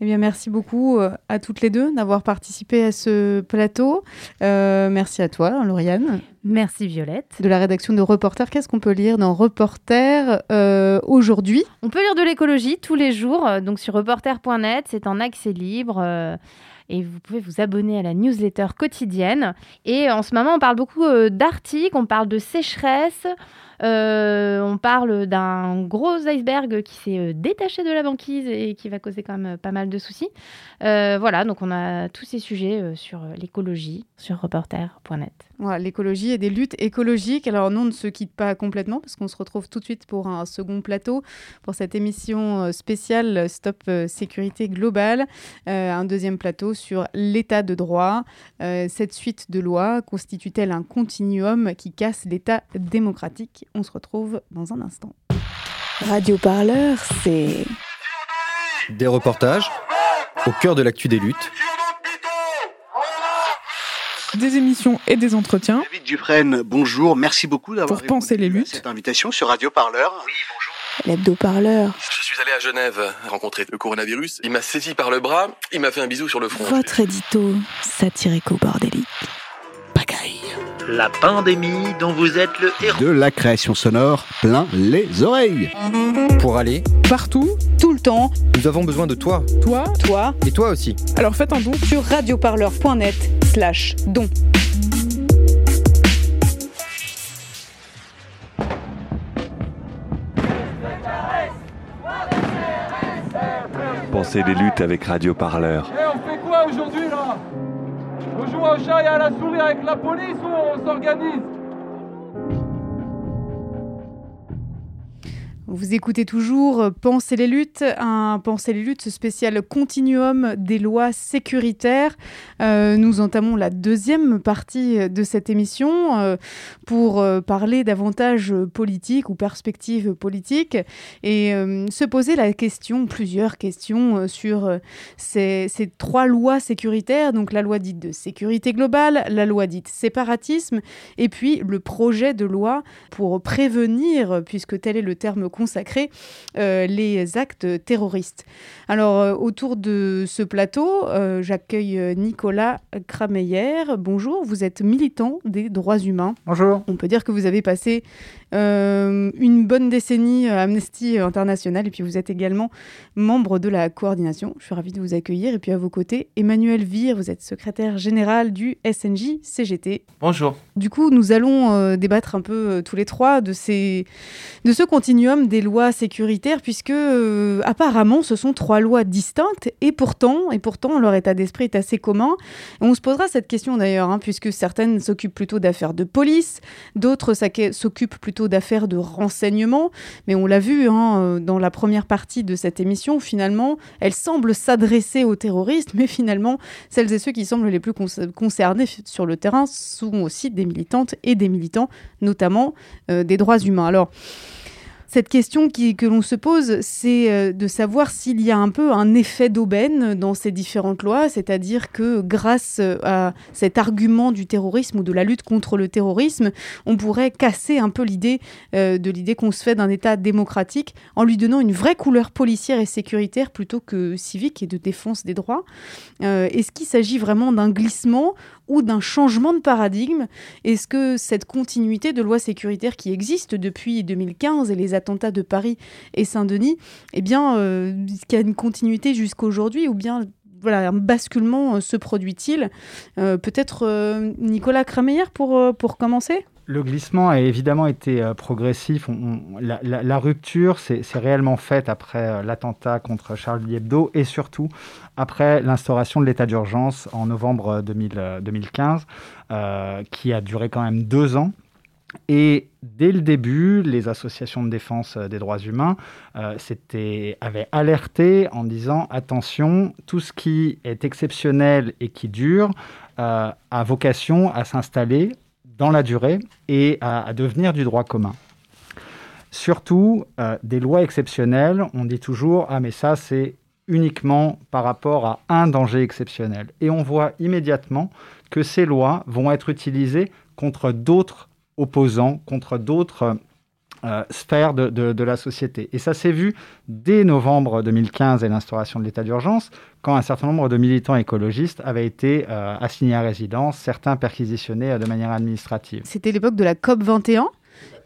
Eh bien, merci beaucoup euh, à toutes les deux d'avoir participé à ce plateau. Euh, merci à toi, Lauriane. Merci, Violette. De la rédaction de Reporter. Qu'est-ce qu'on peut lire dans Reporter euh, aujourd'hui? On peut lire de l'écologie tous les jours, donc sur reporter.net, c'est en accès libre. euh, et vous pouvez vous abonner à la newsletter quotidienne. Et en ce moment, on parle beaucoup euh, d'Arctique, on parle de sécheresse, euh, on parle d'un gros iceberg qui s'est euh, détaché de la banquise et qui va causer quand même euh, pas mal de soucis. Voilà, donc on a tous ces sujets sur l'écologie sur reporter.net. L'écologie et des luttes écologiques. Alors, nous, ne se quitte pas complètement parce qu'on se retrouve tout de suite pour un second plateau pour cette émission spéciale Stop Sécurité Globale. Un deuxième plateau sur l'état de droit. Cette suite de lois constitue-t-elle un continuum qui casse l'état démocratique On se retrouve dans un instant. Radio Parleur, c'est Des reportages au cœur de l'actu des luttes. Des émissions et des entretiens David Dufresne, bonjour. Merci beaucoup d'avoir pour penser les luttes. cette invitation sur Radio Parleur. l'hebdo-parleur. Je suis allé à Genève rencontrer le coronavirus. Il m'a saisi par le bras, il m'a fait un bisou sur le front. Votre édito satirico-bordélique. La pandémie dont vous êtes le héros. De la création sonore plein les oreilles. Pour aller Partout, tout le temps. Nous avons besoin de toi. Toi, Toi. Et toi aussi. alors faites un don. Sur radioparleur.net slash don. Pensez les luttes avec Radio Parleur. Eh, on fait quoi aujourd'hui là? On joue au chat et à la souris avec la police ou on s'organise? Vous écoutez toujours Penser les luttes, un Penser les luttes spécial continuum des lois sécuritaires. Euh, nous entamons la deuxième partie de cette émission euh, pour euh, parler davantage politique ou perspective politique et se poser la question, plusieurs questions sur ces, ces trois lois sécuritaires, donc la loi dite de sécurité globale, la loi dite séparatisme et puis le projet de loi pour prévenir, puisque tel est le terme consacré, euh, les actes terroristes. Alors, euh, autour de ce plateau, euh, j'accueille Nicolas Krameyer. Bonjour, vous êtes militant des droits humains. Bonjour. On peut dire que vous avez passé euh, une bonne décennie à Amnesty International et puis vous êtes également membre de la coordination. Je suis ravie de vous accueillir. Et puis à vos côtés, Emmanuel Vire, vous êtes secrétaire général du SNJ CGT. Bonjour. Du coup, nous allons euh, débattre un peu euh, tous les trois de, ces, de ce continuum des lois sécuritaires, puisque euh, apparemment ce sont trois lois distinctes, et pourtant, et pourtant leur état d'esprit est assez commun. On se posera cette question d'ailleurs, hein, puisque certaines s'occupent plutôt d'affaires de police, d'autres s'occupent plutôt d'affaires de renseignement, mais on l'a vu hein, euh, dans la première partie de cette émission, finalement, elles semblent s'adresser aux terroristes, mais finalement, celles et ceux qui semblent les plus conc- concernés sur le terrain sont aussi des militantes et des militants, notamment euh, des droits humains. Alors, cette question que l'on se pose, c'est euh, de savoir s'il y a un peu un effet d'aubaine dans ces différentes lois, c'est-à-dire que grâce euh, à cet argument du terrorisme ou de la lutte contre le terrorisme, on pourrait casser un peu l'idée euh, de l'idée qu'on se fait d'un État démocratique en lui donnant une vraie couleur policière et sécuritaire plutôt que civique et de défense des droits. Est-ce qu'il s'agit vraiment d'un glissement ou d'un changement de paradigme. Est-ce que cette continuité de lois sécuritaires qui existe depuis 2015 et les attentats de Paris et Saint-Denis, eh bien, euh, qu'il y a une continuité jusqu'aujourd'hui ou bien voilà, un basculement euh, se produit-il? Euh, Peut-être Nicolas euh, pour commencer? Le glissement a évidemment été euh, progressif. La, rupture s'est réellement faite après euh, l'attentat contre Charlie Hebdo et surtout après l'instauration de l'état d'urgence en novembre euh, 2000, euh, 2015, euh, qui a duré quand même deux ans. Et dès le début, les associations de défense des droits humains avaient alerté en disant attention, tout ce qui est exceptionnel et qui dure a vocation à s'installer dans la durée et à, devenir du droit commun. Surtout, euh, des lois exceptionnelles, on dit toujours ah mais ça c'est uniquement par rapport à un danger exceptionnel. Et on voit immédiatement que ces lois vont être utilisées contre d'autres opposants, contre d'autres euh, de- de la société. Et ça s'est vu dès novembre 2015 et l'instauration de l'état d'urgence, quand un certain nombre de militants écologistes avaient été euh, assignés à résidence, certains perquisitionnés euh, de manière administrative. C'était l'époque de la COP 21.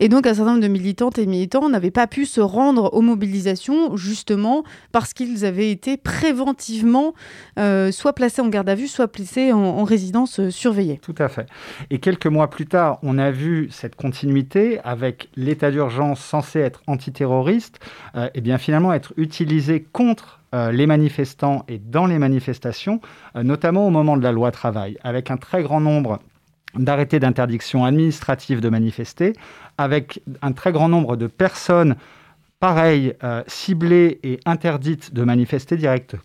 Et donc, un certain nombre de militantes et militants n'avaient pas pu se rendre aux mobilisations, justement parce qu'ils avaient été préventivement euh, soit placés en garde à vue, soit placés en, en résidence euh, surveillée. Tout à fait. Et quelques mois plus tard, on a vu cette continuité avec l'état d'urgence censé être antiterroriste, euh, et bien finalement être utilisé contre les manifestants et dans les manifestations, notamment au moment de la loi travail, avec un très grand nombre d'arrêtés d'interdiction administrative de manifester, avec un très grand nombre de personnes, pareil, euh, ciblées et interdites de manifester direct-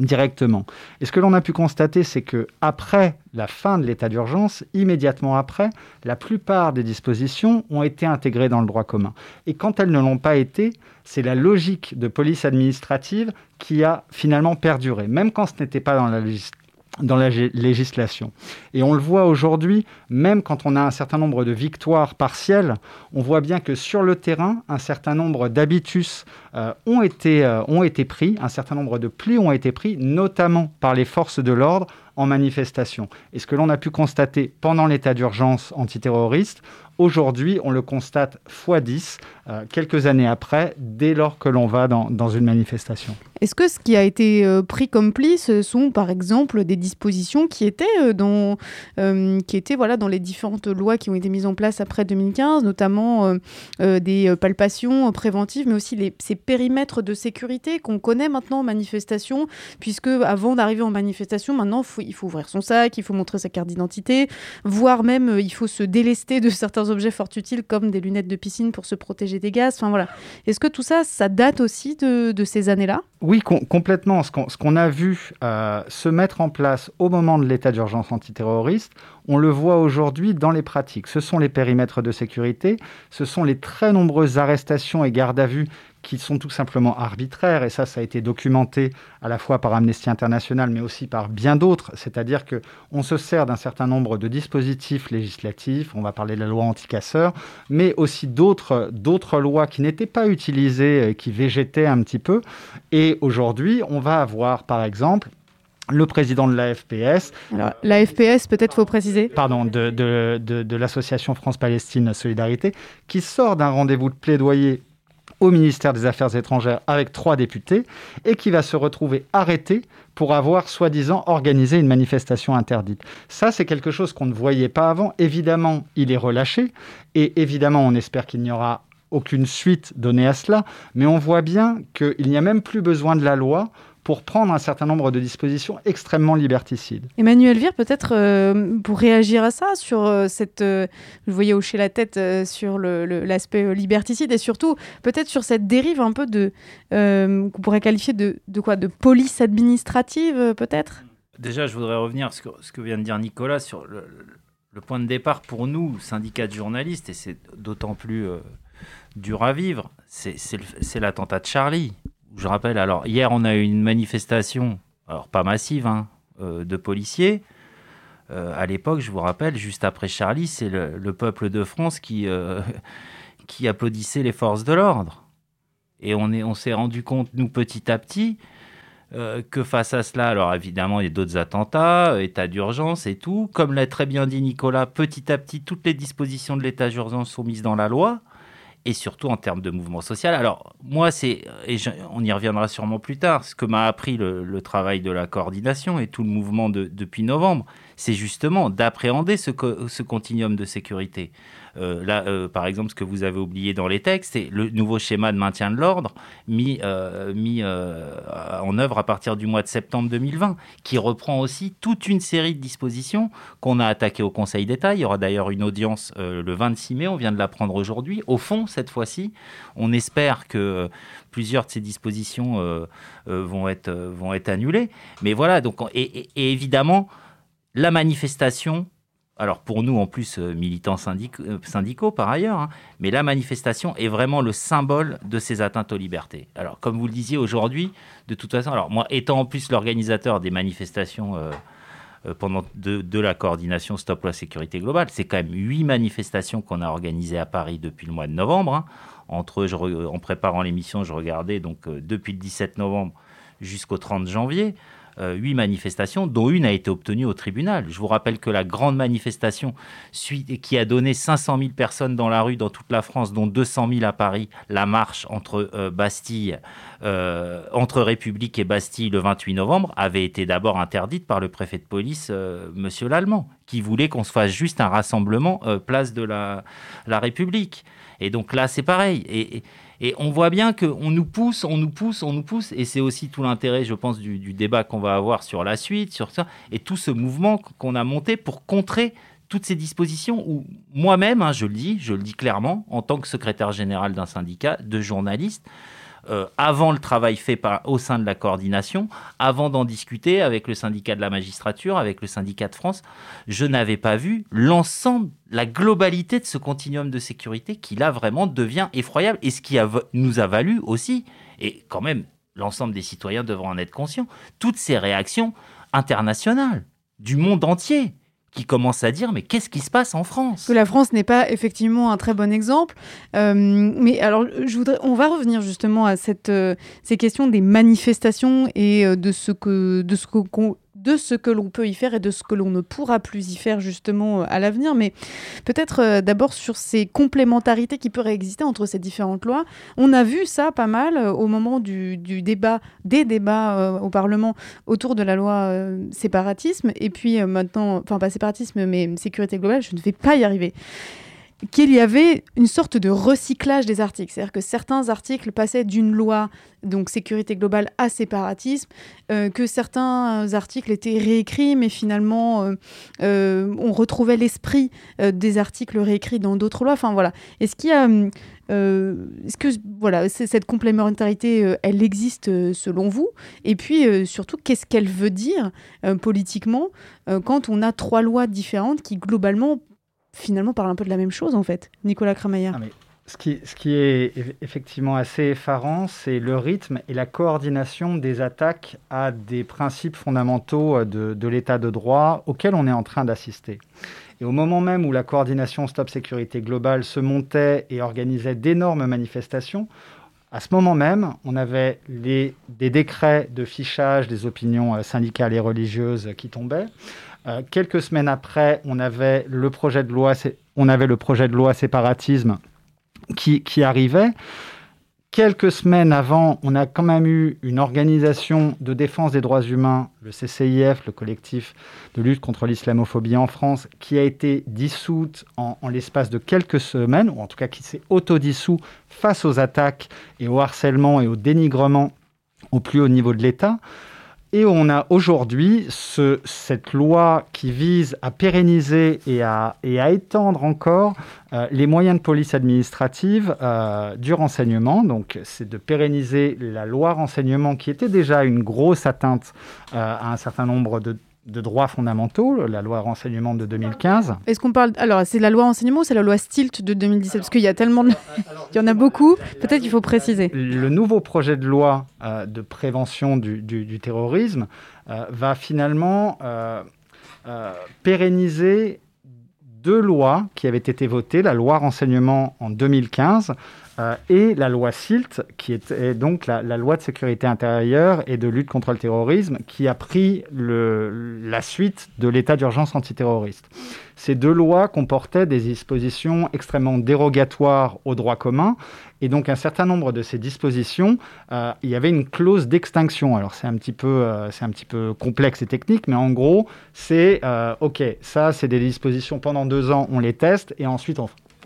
directement. Et ce que l'on a pu constater, c'est que après la fin de l'état d'urgence, immédiatement après, la plupart des dispositions ont été intégrées dans le droit commun. Et quand elles ne l'ont pas été, c'est la logique de police administrative qui a finalement perduré, même quand ce n'était pas dans la législation dans la législation. Et on le voit aujourd'hui, même quand on a un certain nombre de victoires partielles, on voit bien que sur le terrain, un certain nombre d'habitus euh, ont, été, euh, ont été pris, un certain nombre de plis ont été pris, notamment par les forces de l'ordre en manifestation. Et ce que l'on a pu constater pendant l'état d'urgence antiterroriste, Aujourd'hui, on le constate x10, euh, quelques années après, dès lors que l'on va dans, dans, une manifestation. Est-ce que ce qui a été euh, pris comme pli, ce sont par exemple des dispositions qui étaient, euh, dans, qui étaient voilà, dans les différentes lois qui ont été mises en place après 2015, notamment des palpations préventives, mais aussi ces périmètres de sécurité qu'on connaît maintenant en manifestation, puisque avant d'arriver en manifestation, maintenant, il faut ouvrir son sac, il faut montrer sa carte d'identité, voire même il faut se délester de certains objets fort utiles comme des lunettes de piscine pour se protéger des gaz. Enfin voilà. Est-ce que tout ça, ça date aussi de, de ces années-là? Oui, complètement. Ce qu'on a vu euh, se mettre en place au moment de l'état d'urgence antiterroriste, on le voit aujourd'hui dans les pratiques. Ce sont les périmètres de sécurité, ce sont les très nombreuses arrestations et gardes à vue qui sont tout simplement arbitraires, et ça, ça a été documenté à la fois par Amnesty International, mais aussi par bien d'autres, c'est-à-dire qu'on se sert d'un certain nombre de dispositifs législatifs, on va parler de la loi anti-casseurs, mais aussi d'autres, d'autres lois qui n'étaient pas utilisées, qui végétaient un petit peu, et aujourd'hui, on va avoir, par exemple, le président de la FPS. la FPS, peut-être faut préciser. Pardon, de, de, de, de l'association France-Palestine Solidarité, qui sort d'un rendez-vous de plaidoyer au ministère des Affaires étrangères avec trois députés et qui va se retrouver arrêté pour avoir soi-disant organisé une manifestation interdite. Ça, c'est quelque chose qu'on ne voyait pas avant. Évidemment, il est relâché et évidemment, on espère qu'il n'y aura aucune suite donnée à cela, mais on voit bien qu'il n'y a même plus besoin de la loi pour prendre un certain nombre de dispositions extrêmement liberticides. Emmanuel Vire, peut-être euh, pour réagir à ça, sur euh, cette, euh, je voyais hocher la tête sur l'aspect liberticide et surtout peut-être sur cette dérive un peu de, qu'on pourrait qualifier de, de, quoi, de police administrative, peut-être? Déjà, je voudrais revenir sur ce que vient de dire Nicolas sur le, le point de départ pour nous, syndicats de journalistes, et c'est d'autant plus dur à vivre, c'est l'attentat de Charlie je rappelle, alors hier on a eu une manifestation, alors pas massive, hein, euh, de policiers. Euh, à l'époque, je vous rappelle, juste après Charlie, c'est le, peuple de France qui, euh, <laughs> qui applaudissait les forces de l'ordre. Et on s'est on rendu compte, nous, petit à petit, que face à cela, alors évidemment, il y a d'autres attentats, état d'urgence et tout. Comme l'a très bien dit Nicolas, petit à petit, toutes les dispositions de l'état d'urgence sont mises dans la loi et surtout en termes de mouvement social. Alors, moi, c'est, et on y reviendra sûrement plus tard, ce que m'a appris le, travail de la coordination et tout le mouvement depuis novembre, c'est justement d'appréhender ce, ce continuum de sécurité. Euh, là, euh, par exemple, ce que vous avez oublié dans les textes, c'est le nouveau schéma de maintien de l'ordre mis, euh, mis en œuvre à partir du mois de septembre 2020, qui reprend aussi toute une série de dispositions qu'on a attaquées au Conseil d'État. Il y aura d'ailleurs une audience le 26 mai, on vient de l'apprendre aujourd'hui. Au fond, cette fois-ci, on espère que plusieurs de ces dispositions vont, être, vont être annulées. Mais voilà, donc, et évidemment, la manifestation alors pour nous en plus euh, militants euh, syndicaux, par ailleurs, hein, mais la manifestation est vraiment le symbole de ces atteintes aux libertés. Alors comme vous le disiez aujourd'hui, de toute façon, alors moi étant en plus l'organisateur des manifestations euh, pendant de, la coordination Stop la sécurité globale, c'est quand même huit manifestations qu'on a organisées à Paris depuis le mois de novembre. Hein. Entre, en préparant l'émission, je regardais donc depuis le 17 novembre jusqu'au 30 janvier. Euh, huit manifestations, dont une a été obtenue au tribunal. Je vous rappelle que la grande manifestation qui a donné 500 000 personnes dans la rue dans toute la France, dont 200 000 à Paris, la marche entre euh, Bastille, euh, entre République et Bastille le 28 novembre, avait été d'abord interdite par le préfet de police, Monsieur Lallemand, qui voulait qu'on se fasse juste un rassemblement place de la, la République. Et donc là, c'est pareil. Et on voit bien qu'on nous pousse, on nous pousse, on nous pousse. Et c'est aussi tout l'intérêt, je pense, du, débat qu'on va avoir sur la suite, sur ça, et tout ce mouvement qu'on a monté pour contrer toutes ces dispositions où moi-même, hein, je le dis, je le dis clairement, en tant que secrétaire général d'un syndicat de journalistes, euh, avant le travail fait par, au sein de la coordination, avant d'en discuter avec le syndicat de la magistrature, avec le syndicat de France, je n'avais pas vu l'ensemble, la globalité de ce continuum de sécurité qui là vraiment devient effroyable et ce qui nous a valu aussi, et quand même l'ensemble des citoyens devront en être conscients, toutes ces réactions internationales du monde entier qui commencent à dire mais qu'est-ce qui se passe en France? Que la France n'est pas effectivement un très bon exemple. Euh, mais alors, je voudrais, on va revenir justement à cette, euh, ces questions des manifestations et euh, de ce que, de ce qu'on de ce que l'on peut y faire et de ce que l'on ne pourra plus y faire justement euh, à l'avenir. Mais peut-être euh, d'abord sur ces complémentarités qui pourraient exister entre ces différentes lois. On a vu ça pas mal euh, au moment du, débat, des débats au Parlement autour de la loi séparatisme. Et puis maintenant, enfin pas séparatisme, mais sécurité globale, je ne vais pas y arriver qu'il y avait une sorte de recyclage des articles. C'est-à-dire que certains articles passaient d'une loi, donc sécurité globale, à séparatisme, euh, que certains articles étaient réécrits, mais finalement, euh, euh, on retrouvait l'esprit des articles réécrits dans d'autres lois. Enfin, voilà. Est-ce qu'il y a... Est-ce que voilà, cette complémentarité, elle existe selon vous? Et puis surtout, qu'est-ce qu'elle veut dire politiquement quand on a trois lois différentes qui globalement finalement parle un peu de la même chose en fait. Nicolas. Ce qui, ce qui est eff- effectivement assez effarant, c'est le rythme et la coordination des attaques à des principes fondamentaux euh, de, l'état de droit auxquels on est en train d'assister. Et au moment même où la coordination Stop Sécurité Globale se montait et organisait d'énormes manifestations, à ce moment même, on avait des décrets de fichage des opinions euh, syndicales et religieuses qui tombaient. Euh, quelques semaines après, on avait le projet de loi, séparatisme qui, arrivait. Quelques semaines avant, on a quand même eu une organisation de défense des droits humains, le CCIF, le collectif de lutte contre l'islamophobie en France, qui a été dissoute en, en l'espace de quelques semaines, ou en tout cas qui s'est autodissous face aux attaques et au harcèlement et au dénigrement au plus haut niveau de l'État. Et on a aujourd'hui ce- cette loi qui vise à pérenniser et à, et à étendre encore euh, les moyens de police administrative euh, du renseignement. Donc, c'est de pérenniser la loi renseignement qui était déjà une grosse atteinte euh, à un certain nombre de, de droits fondamentaux, la loi renseignement de 2015. Est-ce qu'on parle alors c'est la loi enseignement ou c'est la loi STILT de 2017 parce qu'il y a tellement de... il y en a beaucoup. Peut-être qu'il faut préciser. Le nouveau projet de loi euh, de prévention du, du- du terrorisme euh, va finalement euh, pérenniser deux lois qui avaient été votées, la loi renseignement en 2015 euh, et la loi SILT, qui était donc la, loi de sécurité intérieure et de lutte contre le terrorisme, qui a pris la suite de l'état d'urgence antiterroriste. Ces deux lois comportaient des dispositions extrêmement dérogatoires au droit commun, et donc un certain nombre de ces dispositions, euh, il y avait une clause d'extinction. Alors c'est un petit peu, euh, un petit peu complexe et technique, mais en gros, c'est ok, ça c'est des dispositions pendant deux ans, on les teste, et ensuite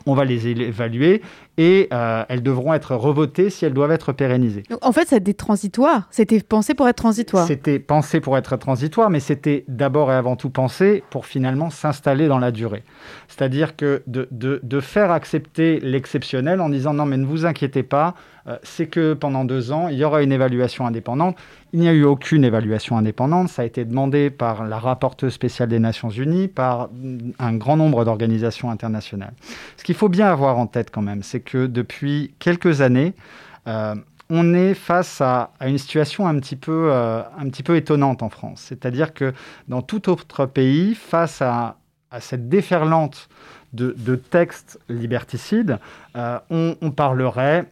on va les évaluer, et euh, elles devront être revotées si elles doivent être pérennisées. Donc, en fait, c'était transitoire. C'était pensé pour être transitoire. C'était pensé pour être transitoire, mais c'était d'abord et avant tout pensé pour finalement s'installer dans la durée. C'est-à-dire que de, de- de faire accepter l'exceptionnel en disant non mais ne vous inquiétez pas, euh, c'est que pendant deux ans, il y aura une évaluation indépendante. Il n'y a eu aucune évaluation indépendante. Ça a été demandé par la rapporteuse spéciale des Nations Unies, par un grand nombre d'organisations internationales. Ce qu'il faut bien avoir en tête quand même, c'est que depuis quelques années, euh, on est face à, une situation un petit, peu, euh, un petit peu étonnante en France. C'est-à-dire que dans tout autre pays, face à, cette déferlante de, textes liberticides, euh, on, parlerait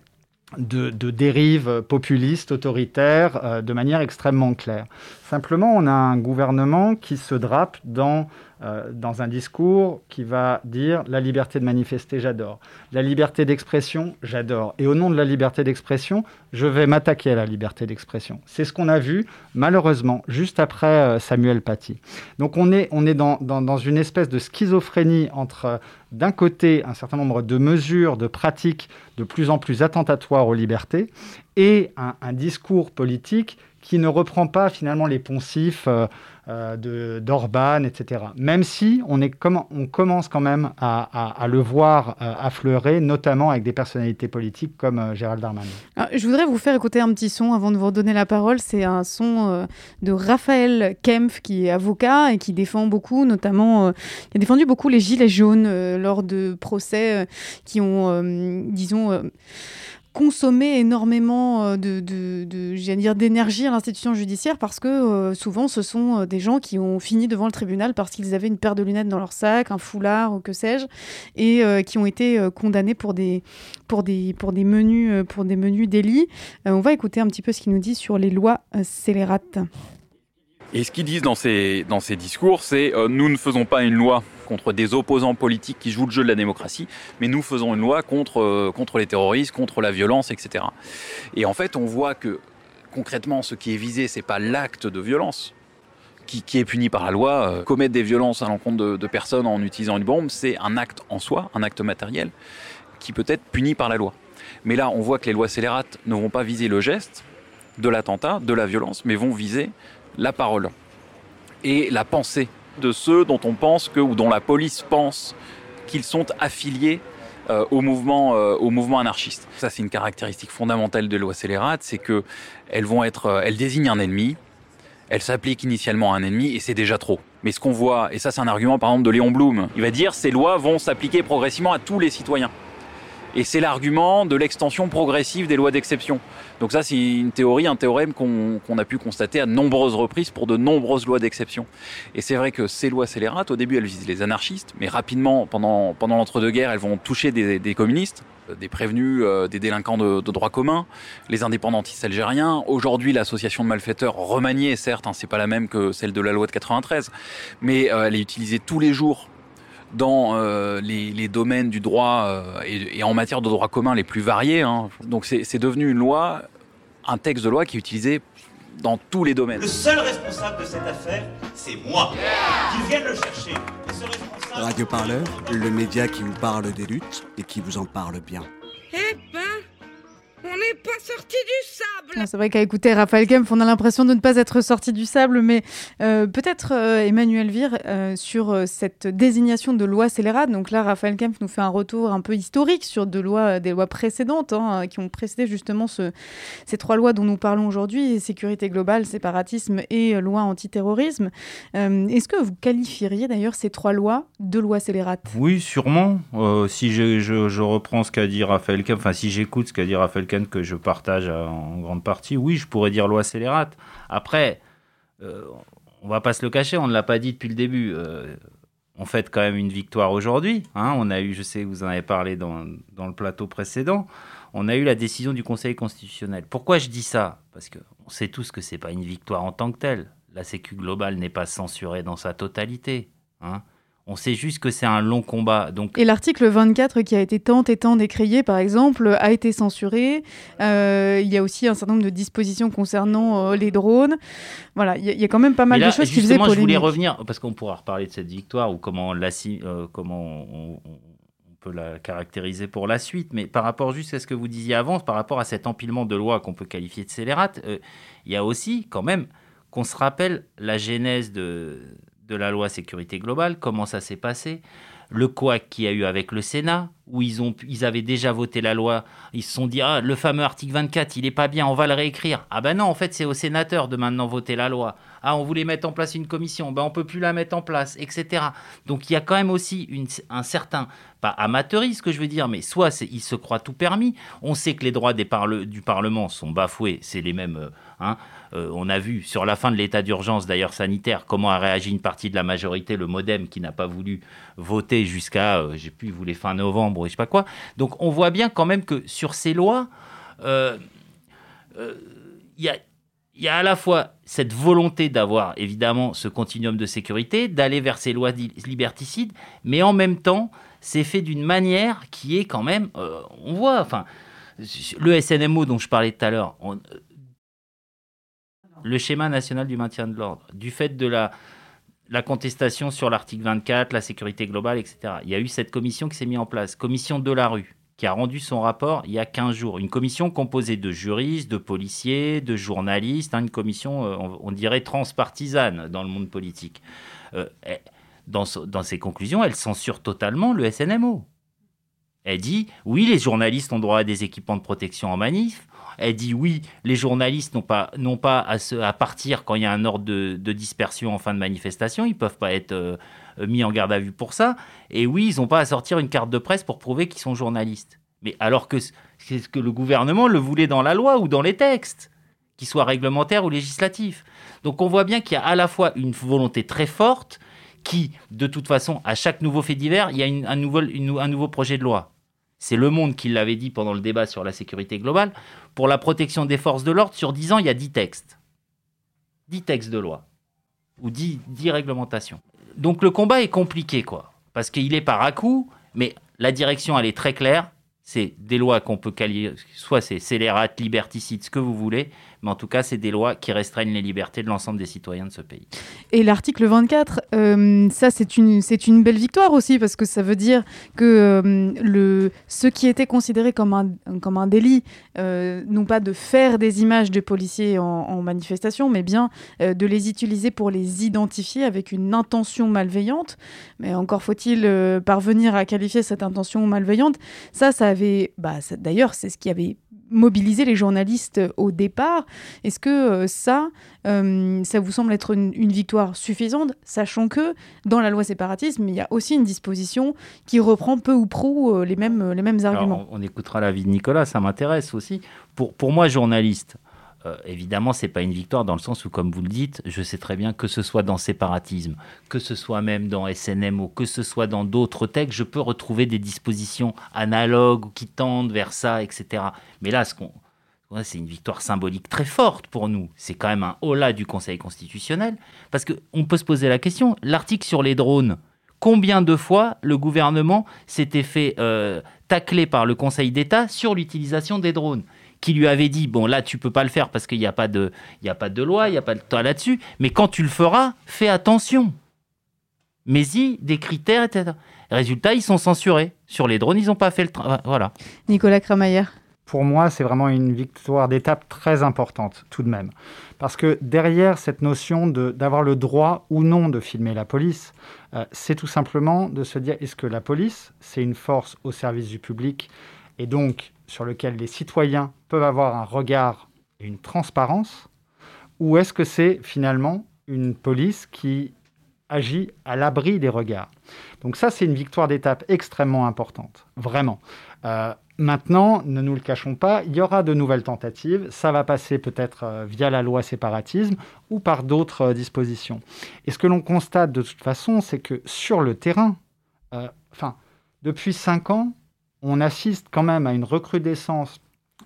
de, dérives populistes, autoritaires, de manière extrêmement claire. Simplement, on a un gouvernement qui se drape dans, euh, dans un discours qui va dire la liberté de manifester, j'adore. La liberté d'expression, j'adore. Et au nom de la liberté d'expression, je vais m'attaquer à la liberté d'expression. C'est ce qu'on a vu, malheureusement, juste après euh, Samuel Paty. Donc on est, on est dans, dans, une espèce de schizophrénie entre, euh, d'un côté, un certain nombre de mesures, de pratiques de plus en plus attentatoires aux libertés, et un, un discours politique qui ne reprend pas finalement les poncifs euh, euh, d'Orban, etc. Même si on, est on commence quand même à, le voir euh, affleurer, notamment avec des personnalités politiques comme Gérald Darmanin. Je voudrais vous faire écouter un petit son avant de vous redonner la parole. C'est un son de Raphaël Kempf, qui est avocat et qui défend beaucoup, notamment, qui a défendu beaucoup les gilets jaunes lors de procès qui ont, disons, consommer énormément euh, de, de, de dire, d'énergie à l'institution judiciaire parce que euh, souvent ce sont euh, des gens qui ont fini devant le tribunal parce qu'ils avaient une paire de lunettes dans leur sac, un foulard ou que sais-je, et qui ont été condamnés pour des, pour des, pour des menus, pour des menus délits. On va écouter un petit peu ce qu'il nous dit sur les lois scélérates. Et ce qu'ils disent dans ces, dans ces discours, c'est nous ne faisons pas une loi contre des opposants politiques qui jouent le jeu de la démocratie, mais nous faisons une loi contre, euh, contre les terroristes, contre la violence, etc. Et en fait, on voit que concrètement, ce qui est visé, c'est pas l'acte de violence qui, est puni par la loi. Euh, commettre des violences à l'encontre de, de personnes en utilisant une bombe, c'est un acte en soi, un acte matériel, qui peut être puni par la loi. Mais là, on voit que les lois scélérates ne vont pas viser le geste de l'attentat, de la violence, mais vont viser la parole et la pensée de ceux dont on pense que, ou dont la police pense qu'ils sont affiliés euh, au, mouvement, euh, au mouvement anarchiste. Ça, c'est une caractéristique fondamentale des lois scélérates, c'est que euh, elles désignent un ennemi, elles s'appliquent initialement à un ennemi et c'est déjà trop. Mais ce qu'on voit, et ça c'est un argument par exemple de Léon Blum, il va dire ces lois vont s'appliquer progressivement à tous les citoyens. Et c'est l'argument de l'extension progressive des lois d'exception. Donc ça, c'est une théorie, un théorème qu'on a pu constater à nombreuses reprises pour de nombreuses lois d'exception. Et c'est vrai que ces lois scélérates, au début, elles visent les anarchistes, mais rapidement, pendant, pendant l'entre-deux-guerres, elles vont toucher des, des communistes, des prévenus, euh, des délinquants de, de droit commun, les indépendantistes algériens. Aujourd'hui, l'association de malfaiteurs remaniée, certes, hein, c'est pas la même que celle de la loi de 93, mais euh, elle est utilisée tous les jours dans euh, les, les domaines du droit euh, et, et en matière de droit commun les plus variés. hein. Donc c'est devenu une loi, un texte de loi qui est utilisé dans tous les domaines. Le seul responsable de cette affaire, c'est moi. Qu'ils viennent le chercher. Et ce responsable- Radio Parleur, le média qui vous parle des luttes et qui vous en parle bien. Eh ben, on n'est pas sorti du sable. C'est vrai qu'à écouter Raphaël Kempf, on a l'impression de ne pas être sorti du sable, mais euh, peut-être euh, Emmanuel Vire euh, sur euh, cette désignation de loi scélérate. Donc là, Raphaël Kempf nous fait un retour un peu historique sur de lois, des lois précédentes hein, qui ont précédé justement ce- ces trois lois dont nous parlons aujourd'hui sécurité globale, séparatisme et euh, loi antiterrorisme. Euh, Est-ce que vous qualifieriez d'ailleurs ces trois lois de lois scélérates Oui, sûrement. Euh, si je, je- je reprends ce qu'a dit Raphaël Kahn, enfin si j'écoute ce qu'a dit Raphaël Que je partage euh, en grande partie, oui, je pourrais dire loi scélérate. Après, euh, on va pas se le cacher, on ne l'a pas dit depuis le début. euh, on fête quand même une victoire aujourd'hui. hein. on a eu, je sais vous en avez parlé dans, dans le plateau précédent, on a eu la décision du Conseil constitutionnel. Pourquoi je dis ça? Parce qu'on sait tous que c'est pas une victoire en tant que telle. La Sécu globale n'est pas censurée dans sa totalité. hein. On sait juste que c'est un long combat. Donc Et l'article 24 qui a été tant et tant décrié, par exemple, a été censuré. Euh, il y a aussi un certain nombre de dispositions concernant euh, les drones. Voilà, il y, a- il y a quand même pas mal là, de choses qui faisaient justement, je voulais polémique. revenir, parce qu'on pourra reparler de cette victoire ou comment, on l'assi- euh, comment on, on- peut la caractériser pour la suite. Mais par rapport juste à ce que vous disiez avant, par rapport à cet empilement de lois qu'on peut qualifier de scélérate, il y a aussi quand même qu'on se rappelle la genèse de, de la loi sécurité globale, comment ça s'est passé, le couac qu'il y a eu avec le Sénat, où ils, ont, ils avaient déjà voté la loi, ils se sont dit, ah, le fameux article 24, il est pas bien, on va le réécrire. Ah ben non, en fait, c'est aux sénateurs de maintenant voter la loi. Ah, on voulait mettre en place une commission, ben on peut plus la mettre en place, etc. Donc il y a quand même aussi une, un certain, pas amateurisme, ce que je veux dire, mais soit c'est- il se croit tout permis, on sait que les droits des parle- du Parlement sont bafoués, c'est les mêmes... euh, hein. Euh, on a vu sur la fin de l'état d'urgence d'ailleurs sanitaire comment a réagi une partie de la majorité, le MoDem qui n'a pas voulu voter jusqu'à, j'ai plus, voulu fin novembre ou je sais pas quoi. Donc on voit bien quand même que sur ces lois, euh, euh, il y a à la fois cette volonté d'avoir évidemment ce continuum de sécurité, d'aller vers ces lois liberticides, mais en même temps, c'est fait d'une manière qui est quand même, on voit, enfin, le SNMO dont je parlais tout à l'heure, le schéma national du maintien de l'ordre, du fait de la, contestation sur l'article 24, la sécurité globale, etc. Il y a eu cette commission qui s'est mise en place, commission de la rue, qui a rendu son rapport il y a 15 jours. Une commission composée de juristes, de policiers, de journalistes, hein, une commission, euh, on, dirait, transpartisane dans le monde politique. Euh, dans, dans ses conclusions, elle censure totalement le SNMO. Elle dit oui, les journalistes ont droit à des équipements de protection en manif. Elle dit oui, les journalistes n'ont pas, à, partir quand il y a un ordre de, dispersion en fin de manifestation. Ils ne peuvent pas être euh, mis en garde à vue pour ça. Et oui, ils n'ont pas à sortir une carte de presse pour prouver qu'ils sont journalistes. Mais alors que c'est ce que le gouvernement le voulait dans la loi ou dans les textes, qu'ils soient réglementaires ou législatifs. Donc on voit bien qu'il y a à la fois une volonté très forte qui, de toute façon, à chaque nouveau fait divers, il y a un nouveau projet de loi. C'est Le Monde qui l'avait dit pendant le débat sur la sécurité globale. Pour la protection des forces de l'ordre, sur 10 ans, il y a 10 textes. 10 textes de loi. Ou 10, 10 réglementations. Donc le combat est compliqué, quoi. Parce qu'il est par à coup, mais la direction, elle est très claire. C'est des lois qu'on peut qualifier, soit c'est scélérate, liberticide, ce que vous voulez, mais en tout cas, c'est des lois qui restreignent les libertés de l'ensemble des citoyens de ce pays. Et l'article 24, euh, ça, c'est une, c'est une belle victoire aussi, parce que ça veut dire que euh, le, ce qui était considéré comme un, comme un délit, euh, non pas de faire des images de policiers en, manifestation, mais bien de les utiliser pour les identifier avec une intention malveillante. Mais encore faut-il parvenir à qualifier cette intention malveillante. Ça, ça avait. Bah, d'ailleurs, c'est ce qui avait mobiliser les journalistes au départ. Est-ce que euh, ça, euh, ça vous semble être une, victoire suffisante, sachant que dans la loi séparatisme, il y a aussi une disposition qui reprend peu ou prou euh, les mêmes, les mêmes arguments on, écoutera l'avis de Nicolas, ça m'intéresse aussi. Pour, pour moi, journaliste, euh, évidemment, ce n'est pas une victoire dans le sens où, comme vous le dites, je sais très bien que ce soit dans séparatisme, que ce soit même dans SNM ou que ce soit dans d'autres textes, je peux retrouver des dispositions analogues qui tendent vers ça, etc. Mais là, c'est une victoire symbolique très forte pour nous. C'est quand même un haut-là du Conseil constitutionnel. Parce qu'on peut se poser la question, l'article sur les drones, combien de fois le gouvernement s'était fait euh, tacler par le Conseil d'État sur l'utilisation des drones? Qui lui avait dit bon là tu peux pas le faire parce qu'il n'y a pas de il y a pas de loi, il n'y a pas de toi là-dessus, mais quand tu le feras, fais attention. Mais-y des critères, etc. Résultat, ils sont censurés. Sur les drones, ils n'ont pas fait le travail. Voilà. Nicolas Kramayer. Pour moi, c'est vraiment une victoire d'étape très importante, tout de même. Parce que derrière cette notion d'avoir le droit ou non de filmer la police, euh, c'est tout simplement de se dire est-ce que la police, c'est une force au service du public? Et donc sur lequel les citoyens peuvent avoir un regard et une transparence Ou est-ce que c'est finalement une police qui agit à l'abri des regards? Donc ça, c'est une victoire d'étape extrêmement importante, vraiment. Euh, maintenant, ne nous le cachons pas, il y aura de nouvelles tentatives. Ça va passer peut-être euh, via la loi séparatisme ou par d'autres euh, dispositions. Et ce que l'on constate de toute façon, c'est que sur le terrain, enfin, depuis cinq ans, on assiste quand même à une recrudescence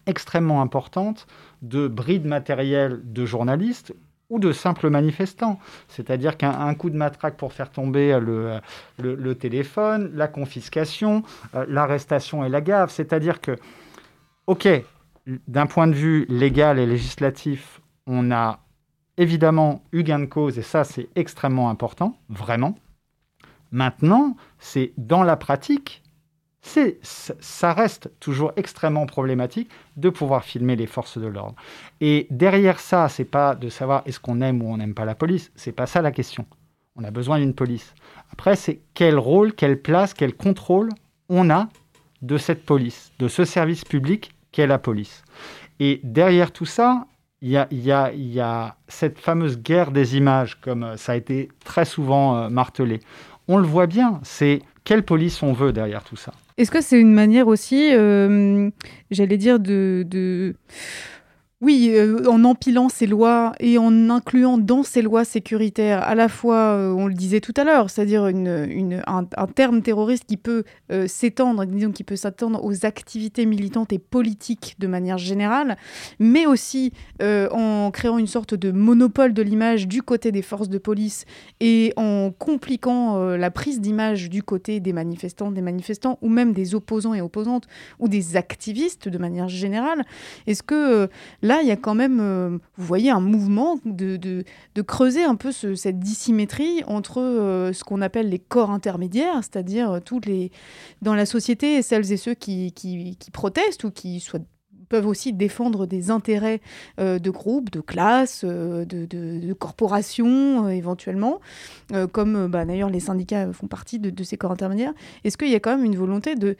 extrêmement importante de brides matérielles de journalistes ou de simples manifestants. C'est-à-dire qu'un coup de matraque pour faire tomber le, téléphone, la confiscation, euh, l'arrestation et la gaffe. C'est-à-dire que, OK, d'un point de vue légal et législatif, on a évidemment eu gain de cause, et ça c'est extrêmement important, vraiment. Maintenant, c'est dans la pratique ça reste toujours extrêmement problématique de pouvoir filmer les forces de l'ordre. Et derrière ça, c'est pas de savoir est-ce qu'on aime ou on n'aime pas la police, c'est pas ça la question. On a besoin d'une police. Après, c'est quel rôle, quelle place, quel contrôle on a de cette police, de ce service public qu'est la police. Et derrière tout ça, il y a, y, a, y a, cette fameuse guerre des images, comme ça a été très souvent euh, martelé. On le voit bien, c'est quelle police on veut derrière tout ça. Est-ce que c'est une manière aussi, euh, j'allais dire, de, de oui, euh, en empilant ces lois et en incluant dans ces lois sécuritaires à la fois, euh, on le disait tout à l'heure, c'est-à-dire un, terme terroriste qui peut euh, s'étendre, disons qui peut s'attendre aux activités militantes et politiques de manière générale, mais aussi en créant une sorte de monopole de l'image du côté des forces de police et en compliquant la prise d'image du côté des manifestants, des manifestants ou même des opposants et opposantes ou des activistes de manière générale. Est-ce que Là, il y a quand même, euh, vous voyez, un mouvement de, creuser un peu cette dissymétrie entre euh, ce qu'on appelle les corps intermédiaires, c'est-à-dire euh, tous les dans la société, celles et ceux qui, protestent ou qui peuvent aussi défendre des intérêts de groupes, de classes, de, de, corporations éventuellement, comme bah, d'ailleurs les syndicats font partie de, ces corps intermédiaires. Est-ce qu'il y a quand même une volonté de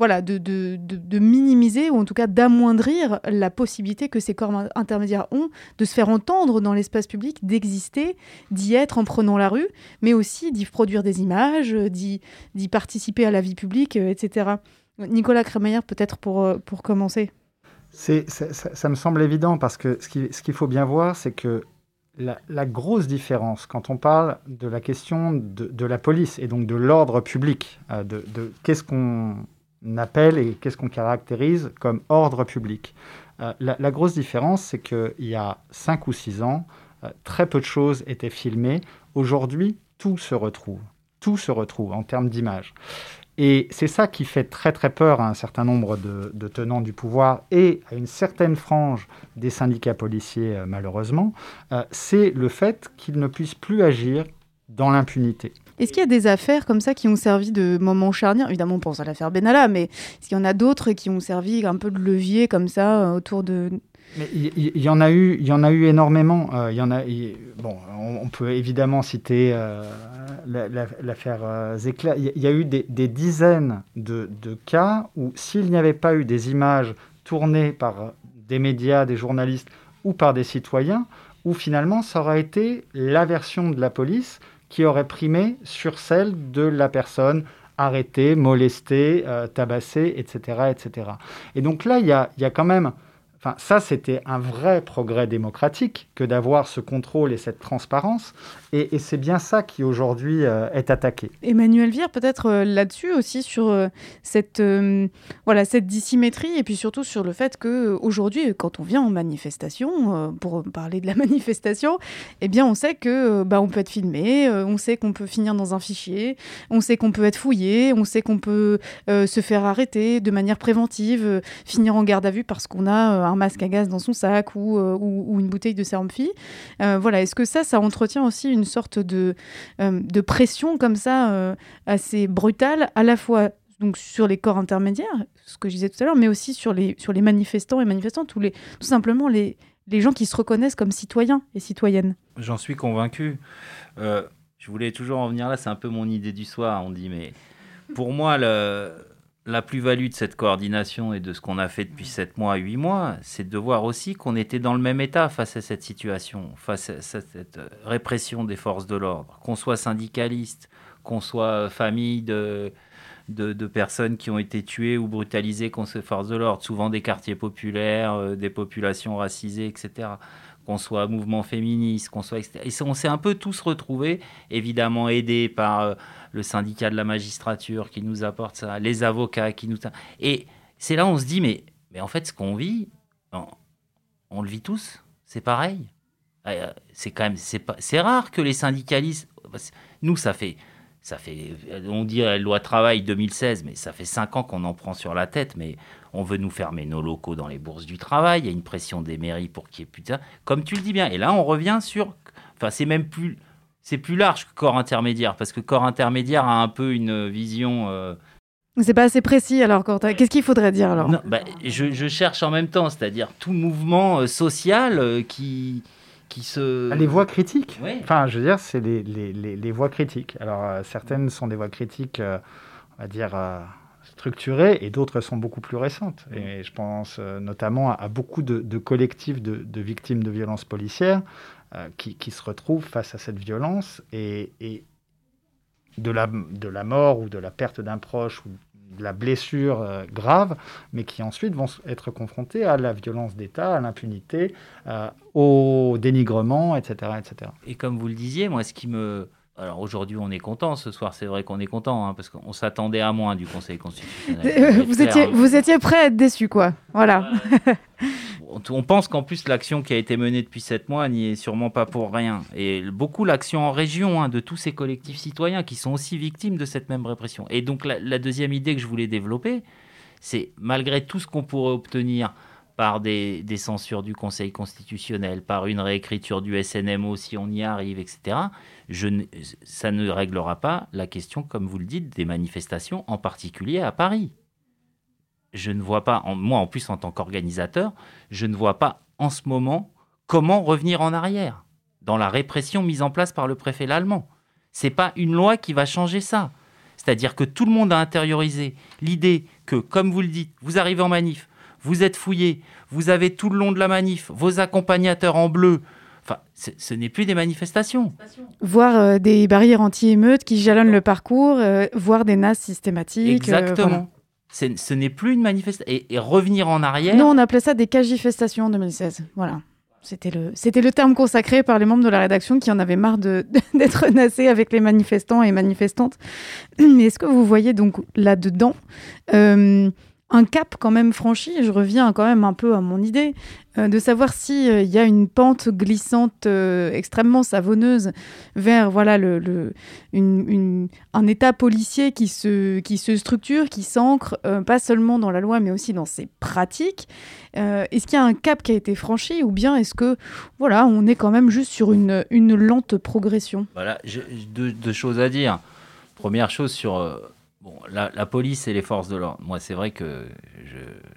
voilà, de, de, minimiser ou en tout cas d'amoindrir la possibilité que ces corps intermédiaires ont de se faire entendre dans l'espace public, d'exister, d'y être en prenant la rue, mais aussi d'y produire des images, d'y participer à la vie publique, euh, etc. Nicolas Crémeyer, peut-être pour, euh, pour commencer. Ça, me semble évident parce que ce, qui, ce qu'il faut bien voir, c'est que la, la, grosse différence quand on parle de la question de, de la police et donc de l'ordre public, euh, de, de, qu'est-ce qu'on appelle et qu'est-ce qu'on caractérise comme ordre public. Euh, la, grosse différence, c'est qu'il y a 5 ou 6 ans, euh, très peu de choses étaient filmées. Aujourd'hui, tout se retrouve. Tout se retrouve en termes d'image. Et c'est ça qui fait très très peur à un certain nombre de, tenants du pouvoir et à une certaine frange des syndicats policiers, euh, malheureusement, c'est le fait qu'ils ne puissent plus agir dans l'impunité. Est-ce qu'il y a des affaires comme ça qui ont servi de moment charnière? Évidemment, on pense à l'affaire Benalla, mais est-ce qu'il y en a d'autres qui ont servi un peu de levier comme ça euh, autour de, il y, en a eu, il y en a eu énormément. Euh, y en a, bon, on, peut évidemment citer euh, l'affaire euh. Il y, a eu des, des dizaines de, de, cas où, s'il n'y avait pas eu des images tournées par des médias, des journalistes ou par des citoyens, où finalement ça aurait été la version de la police qui aurait primé sur celle de la personne arrêtée, molestée, euh, tabassée, etc., etc. Et donc là, il y a, y a quand même Enfin, ça, c'était un vrai progrès démocratique que d'avoir ce contrôle et cette transparence. Et, c'est bien ça qui aujourd'hui euh, est attaqué. Emmanuel Vire, peut-être euh, là-dessus aussi sur euh, cette voilà cette dissymétrie et puis surtout sur le fait que aujourd'hui, quand on vient en manifestation, pour parler de la <laughs> manifestation, eh bien, on sait que bah, on peut être filmé, on sait qu'on peut finir dans un fichier, on sait qu'on peut être fouillé, on sait qu'on peut se faire arrêter de manière préventive, finir en garde à vue parce qu'on a un masque à gaz dans son sac ou, euh, ou, une bouteille de sérum phi. Euh, voilà, est-ce que ça, ça entretient aussi une sorte de, euh, de pression comme ça assez brutale, à la fois donc sur les corps intermédiaires, ce que je disais tout à l'heure, mais aussi sur les, sur les manifestants et manifestantes, ou les, tout simplement les, les gens qui se reconnaissent comme citoyens et citoyennes? J'en suis convaincu. Je voulais toujours en venir là, c'est un peu mon idée du soir, on dit, mais pour moi, le, la plus-value de cette coordination et de ce qu'on a fait depuis 7 mois, 8 mois, c'est de voir aussi qu'on était dans le même état face à cette situation, face à cette répression des forces de l'ordre, qu'on soit syndicaliste, qu'on soit famille de, de, de, personnes qui ont été tuées ou brutalisées contre ces forces de l'ordre, souvent des quartiers populaires, euh, des populations racisées, etc qu'on soit mouvement féministe, qu'on soit... Et on s'est un peu tous retrouvés, évidemment aidés par euh, le syndicat de la magistrature qui nous apporte ça, les avocats qui nous... Et c'est là où on se dit, mais, mais en fait, ce qu'on vit, on, on, le vit tous, c'est pareil. Euh, c'est quand même... C'est rare que les syndicalistes... Nous, ça fait... Ça fait, on dit la loi travail 2016, mais ça fait cinq ans qu'on en prend sur la tête. Mais on veut nous fermer nos locaux dans les bourses du travail, il y a une pression des mairies pour qu'il y ait plus de ça, comme tu le dis bien. Et là, on revient sur, enfin, c'est même plus, c'est plus large que corps intermédiaire, parce que corps intermédiaire a un peu une vision. Euh... C'est pas assez précis alors, Qu'est-ce qu'il faudrait dire alors? Non, bah, je, je, cherche en même temps, c'est-à-dire tout mouvement euh, social euh, qui. Qui se... Les voix critiques. Oui. Enfin, je veux dire, c'est les, les, les, les, voix critiques. Alors, euh, certaines sont des voix critiques, euh, on va dire, euh, structurées, et d'autres sont beaucoup plus récentes. Et je pense notamment à, à, beaucoup de, de collectifs de, de, victimes de violences policières qui, qui, se retrouvent face à cette violence et, et de, la, de la mort ou de la perte d'un proche ou de la blessure euh, grave, mais qui ensuite vont être confrontés à la violence d'État, à l'impunité, euh, au dénigrement, etc., etc. Et comme vous le disiez, moi, ce qui me... Alors aujourd'hui, on est content ce soir, c'est vrai qu'on est content, hein, parce qu'on s'attendait à moins du Conseil constitutionnel. <laughs> vous, étiez, vous étiez prêt à être déçu, quoi. Voilà. on pense qu'en plus l'action qui a été menée depuis sept mois n'y est sûrement pas pour rien. Et beaucoup l'action en région hein, de tous ces collectifs citoyens qui sont aussi victimes de cette même répression. Et donc la, la deuxième idée que je voulais développer, c'est malgré tout ce qu'on pourrait obtenir par des, censures du Conseil constitutionnel, par une réécriture du SNMO si on y arrive, etc., ça ne réglera pas la question, comme vous le dites, des manifestations, en particulier à Paris je ne vois pas, moi en plus en tant qu'organisateur, je ne vois pas en ce moment comment revenir en arrière dans la répression mise en place par le préfet l'allemand. C'est pas une loi qui va changer ça. C'est-à-dire que tout le monde a intériorisé l'idée que, comme vous le dites, vous arrivez en manif, vous êtes fouillé, vous avez tout le long de la manif vos accompagnateurs en bleu. Enfin, ce n'est plus des manifestations. Voir euh, des barrières anti-émeutes qui jalonnent le parcours, euh, voir des nasses systématiques. Exactement. Euh, voilà. ce n'est plus une manifestation. Et, revenir en arrière. Non, on appelait ça des cagifestations en 2016. Voilà. C'était le, c'était le terme consacré par les membres de la rédaction qui en avaient marre de, <laughs> d'être nassés avec les manifestants et manifestantes. Mais est-ce que vous voyez donc là-dedans euh, un cap quand même franchi, je reviens quand même un peu à mon idée, euh, de savoir s'il il y a une pente glissante euh, extrêmement savonneuse vers voilà, le, un État policier qui se, qui se structure, qui s'ancre, euh, pas seulement dans la loi, mais aussi dans ses pratiques. est-ce qu'il y a un cap qui a été franchi ou bien est-ce que voilà, on est quand même juste sur une, une lente progression? Voilà, j'ai deux, choses à dire. Première chose sur Bon, la, police et les forces de l'ordre. Moi, c'est vrai que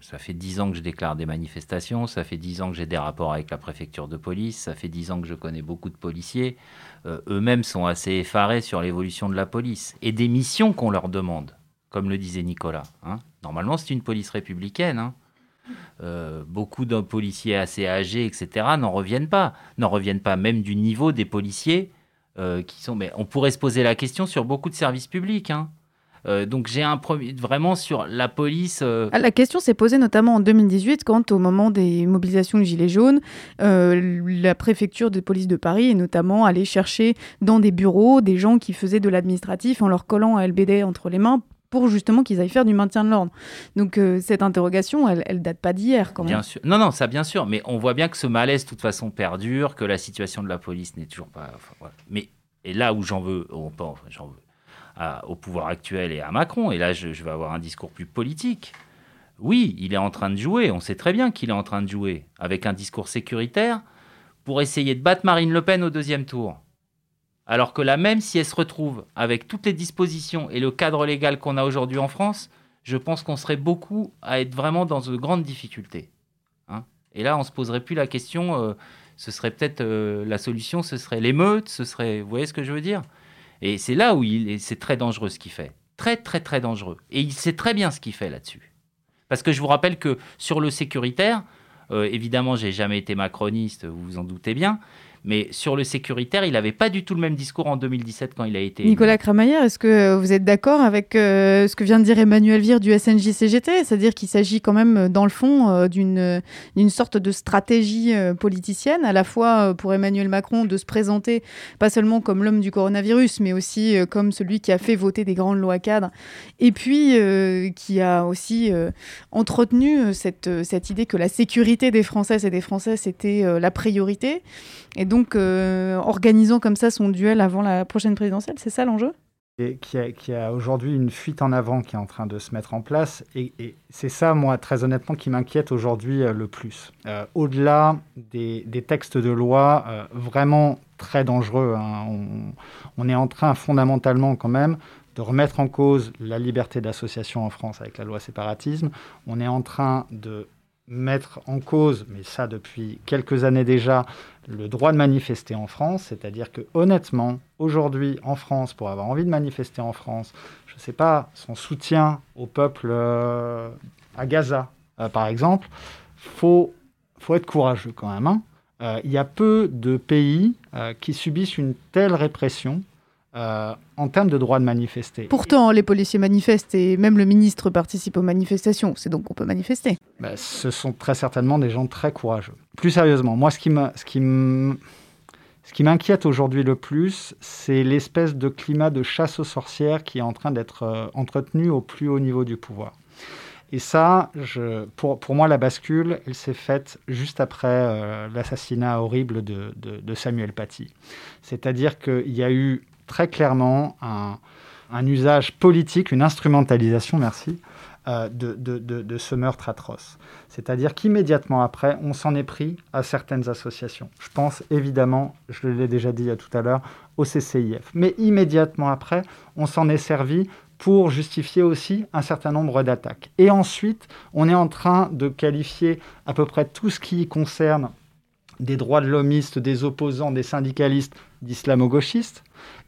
ça fait dix ans que je déclare des manifestations, ça fait dix ans que j'ai des rapports avec la préfecture de police, ça fait dix ans que je connais beaucoup de policiers. Euh, eux-mêmes sont assez effarés sur l'évolution de la police et des missions qu'on leur demande, comme le disait Nicolas. Hein. Normalement, c'est une police républicaine. Hein. Euh, beaucoup de policiers assez âgés, etc., n'en reviennent pas. N'en reviennent pas même du niveau des policiers euh, qui sont... Mais on pourrait se poser la question sur beaucoup de services publics. Hein. Euh, donc j'ai un premier vraiment sur la police. Euh, ah, la question s'est posée notamment en 2018 quand au moment des mobilisations de Gilets jaunes, euh, la préfecture de police de Paris est notamment allée chercher dans des bureaux des gens qui faisaient de l'administratif en leur collant un LBD entre les mains pour justement qu'ils aillent faire du maintien de l'ordre. Donc cette interrogation, elle, elle date pas d'hier quand même. Bien sûr. Non, non, ça bien sûr, mais on voit bien que ce malaise de toute façon perdure, que la situation de la police n'est toujours pas. Mais et là où j'en veux, j'en veux, au pouvoir actuel et à Macron, et là je, vais avoir un discours plus politique, oui, il est en train de jouer, on sait très bien qu'il est en train de jouer, avec un discours sécuritaire, pour essayer de battre Marine Le Pen au deuxième tour. Alors que là même, si elle se retrouve avec toutes les dispositions et le cadre légal qu'on a aujourd'hui en France, je pense qu'on serait beaucoup à être vraiment dans de grandes difficultés. Hein. et là, on se poserait plus la question, euh, ce serait peut-être euh, la solution, ce serait l'émeute, ce serait, vous voyez ce que je veux dire? Et c'est là où il, c'est très dangereux ce qu'il fait. Très, très, très dangereux. Et il sait très bien ce qu'il fait là-dessus. Parce que je vous rappelle que sur le sécuritaire, euh, évidemment, j'ai jamais été macroniste, vous vous en doutez bien, mais sur le sécuritaire, il n'avait pas du tout le même discours en 2017 quand il a été. Nicolas Kramayer, est-ce que vous êtes d'accord avec euh, ce que vient de dire Emmanuel Vire du SNJ-CGT C'est-à-dire qu'il s'agit quand même, dans le fond, euh, d'une, d'une sorte de stratégie euh, politicienne, à la fois pour Emmanuel Macron de se présenter pas seulement comme l'homme du coronavirus, mais aussi comme celui qui a fait voter des grandes lois cadres, et puis qui a aussi entretenu cette, cette idée que la sécurité des Françaises et des Français, c'était la priorité. Et donc, euh, organisant comme ça son duel avant la prochaine présidentielle, c'est ça l'enjeu? Et qui a, aujourd'hui une fuite en avant qui est en train de se mettre en place. Et, c'est ça, moi, très honnêtement, qui m'inquiète aujourd'hui euh, le plus. Euh, au-delà des, textes de loi vraiment très dangereux, hein, on, est en train fondamentalement quand même de remettre en cause la liberté d'association en France avec la loi séparatisme. On est en train de mettre en cause, mais ça depuis quelques années déjà, le droit de manifester en France. C'est-à-dire que honnêtement, aujourd'hui en France, pour avoir envie de manifester en France, je ne sais pas, son soutien au peuple euh, à Gaza, euh, par exemple, faut faut être courageux quand même. Hein. Euh, il y a peu de pays qui subissent une telle répression euh, en termes de droit de manifester. Pourtant, les policiers manifestent et même le ministre participe aux manifestations. C'est donc qu'on peut manifester. Bah, ce sont très certainement des gens très courageux. Plus sérieusement, moi, ce qui ce qui ce qui m'inquiète aujourd'hui le plus, c'est l'espèce de climat de chasse aux sorcières qui est en train d'être euh, entretenu au plus haut niveau du pouvoir. Et ça, je, pour, pour, moi, la bascule, elle s'est faite juste après euh, l'assassinat horrible de, de, de Samuel Paty. C'est-à-dire qu'il y a eu très clairement un, usage politique, une instrumentalisation, merci, euh, de, de, ce meurtre atroce. C'est-à-dire qu'immédiatement après, on s'en est pris à certaines associations. Je pense évidemment, je l'ai déjà dit tout à l'heure, au CCIF. Mais immédiatement après, on s'en est servi pour justifier aussi un certain nombre d'attaques. Et ensuite, on est en train de qualifier à peu près tout ce qui concerne des droits de l'homiste, des opposants, des syndicalistes d'islamo-gauchistes.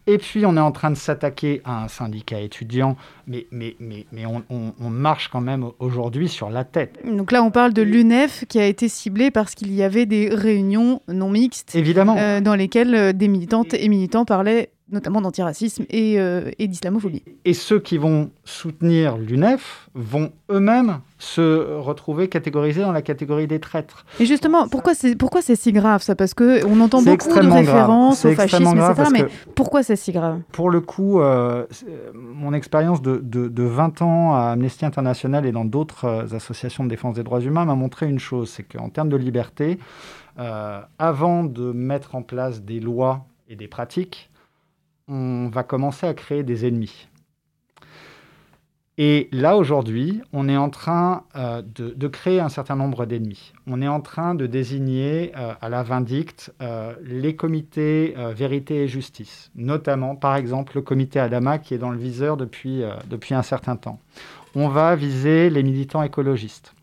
Et puis, on est en train de s'attaquer à un syndicat étudiant, mais, mais, mais, mais on, on, marche quand même aujourd'hui sur la tête. Donc là, on parle de l'UNEF qui a été ciblée parce qu'il y avait des réunions non mixtes. Évidemment. Euh, dans lesquelles euh, des militantes et militants parlaient notamment d'antiracisme et, euh, et d'islamophobie. Et ceux qui vont soutenir l'UNEF vont eux-mêmes se retrouver catégorisés dans la catégorie des traîtres. Et justement, pourquoi c'est pourquoi c'est si grave ça? Parce que on entend beaucoup de références au fascisme, etc. Mais pourquoi c'est si grave? Pour le coup, euh, mon expérience de, de, de, 20 ans à Amnesty International et dans d'autres euh, associations de défense des droits humains m'a montré une chose, c'est qu'en termes de liberté, euh, avant de mettre en place des lois et des pratiques, on va commencer à créer des ennemis. Et là, aujourd'hui, on est en train euh, de, créer un certain nombre d'ennemis. On est en train de désigner euh, à la vindicte euh, les comités vérité et justice, notamment, par exemple, le comité Adama qui est dans le viseur depuis, depuis un certain temps. On va viser les militants écologistes.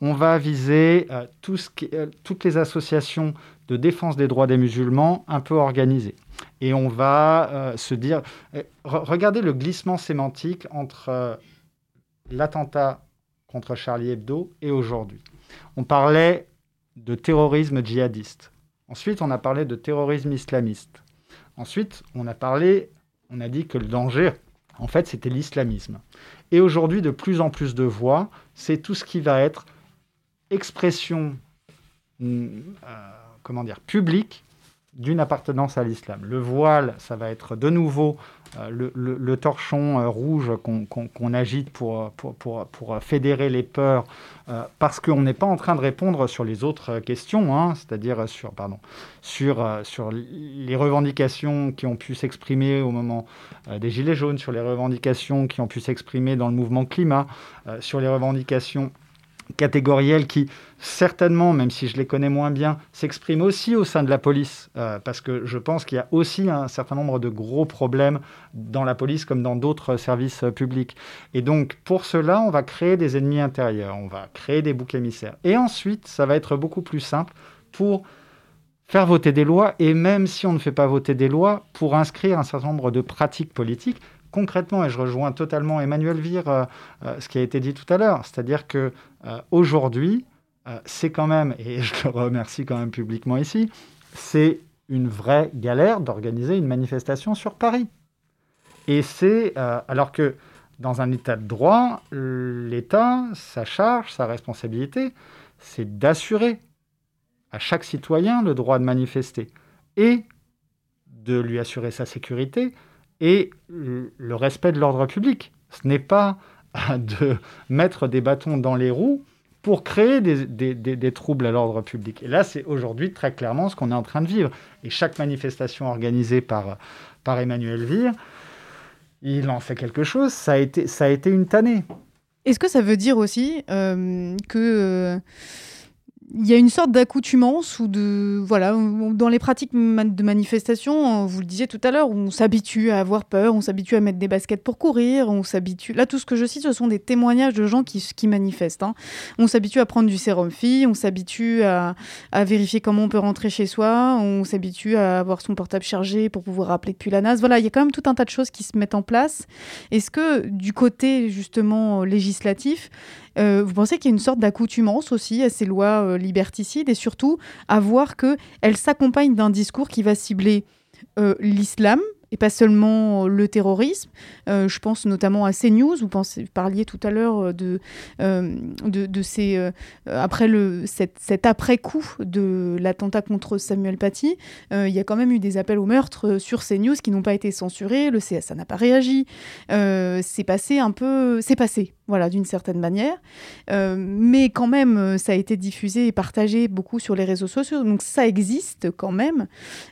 On va viser toutes les associations de défense des droits des musulmans un peu organisées. Et on va euh, se dire, eh, regardez le glissement sémantique entre euh, l'attentat contre Charlie Hebdo et aujourd'hui. On parlait de terrorisme djihadiste. Ensuite, on a parlé de terrorisme islamiste. Ensuite, on a parlé, on a dit que le danger, en fait, c'était l'islamisme. Et aujourd'hui, de plus en plus de voix, c'est tout ce qui va être expression, mm, euh, comment dire, publique d'une appartenance à l'islam. Le voile, ça va être de nouveau euh, le, torchon euh, rouge qu'on agite pour, fédérer les peurs, euh, parce qu'on n'est pas en train de répondre sur les autres questions, hein, c'est-à-dire sur les revendications qui ont pu s'exprimer au moment des Gilets jaunes, sur les revendications qui ont pu s'exprimer dans le mouvement climat, sur les revendications catégorielles qui, certainement, même si je les connais moins bien, s'expriment aussi au sein de la police, euh, parce que je pense qu'il y a aussi un certain nombre de gros problèmes dans la police comme dans d'autres services euh, publics. Et donc, pour cela, on va créer des ennemis intérieurs, on va créer des boucs émissaires. Et ensuite, ça va être beaucoup plus simple pour faire voter des lois, et même si on ne fait pas voter des lois, pour inscrire un certain nombre de pratiques politiques concrètement, et je rejoins totalement Emmanuel Vire, euh, euh, ce qui a été dit tout à l'heure, c'est-à-dire que euh, aujourd'hui, c'est quand même, et je le remercie quand même publiquement ici, c'est une vraie galère d'organiser une manifestation sur Paris. Et c'est alors que dans un état de droit, l'État, sa charge, sa responsabilité, c'est d'assurer à chaque citoyen le droit de manifester et de lui assurer sa sécurité, et le respect de l'ordre public. Ce n'est pas <laughs> de mettre des bâtons dans les roues pour créer des, troubles à l'ordre public. Et là, c'est aujourd'hui très clairement ce qu'on est en train de vivre. Et chaque manifestation organisée par, par Emmanuel Vire, il en fait quelque chose, ça a été, ça a été une tannée. Est-ce que ça veut dire aussi euh, que... Il y a une sorte d'accoutumance ou de voilà dans les pratiques de manifestation vous le disiez tout à l'heure on s'habitue à avoir peur on s'habitue à mettre des baskets pour courir on s'habitue là tout ce que je cite ce sont des témoignages de gens qui, qui manifestent hein. on s'habitue à prendre du sérum fille on s'habitue à, à, vérifier comment on peut rentrer chez soi on s'habitue à avoir son portable chargé pour pouvoir appeler depuis la NAS voilà il y a quand même tout un tas de choses qui se mettent en place est-ce que du côté justement législatif euh, vous pensez qu'il y a une sorte d'accoutumance aussi à ces lois euh, liberticides et surtout à voir qu'elles s'accompagnent d'un discours qui va cibler euh, l'islam, et pas seulement le terrorisme. Je pense notamment à CNews, vous, parliez tout à l'heure de, de, de, ces, après le, cet, après-coup de l'attentat contre Samuel Paty, il y a quand même eu des appels au meurtre sur CNews qui n'ont pas été censurés, le CSA n'a pas réagi, c'est passé un peu, c'est passé, voilà, d'une certaine manière, mais quand même, ça a été diffusé et partagé beaucoup sur les réseaux sociaux, donc ça existe quand même.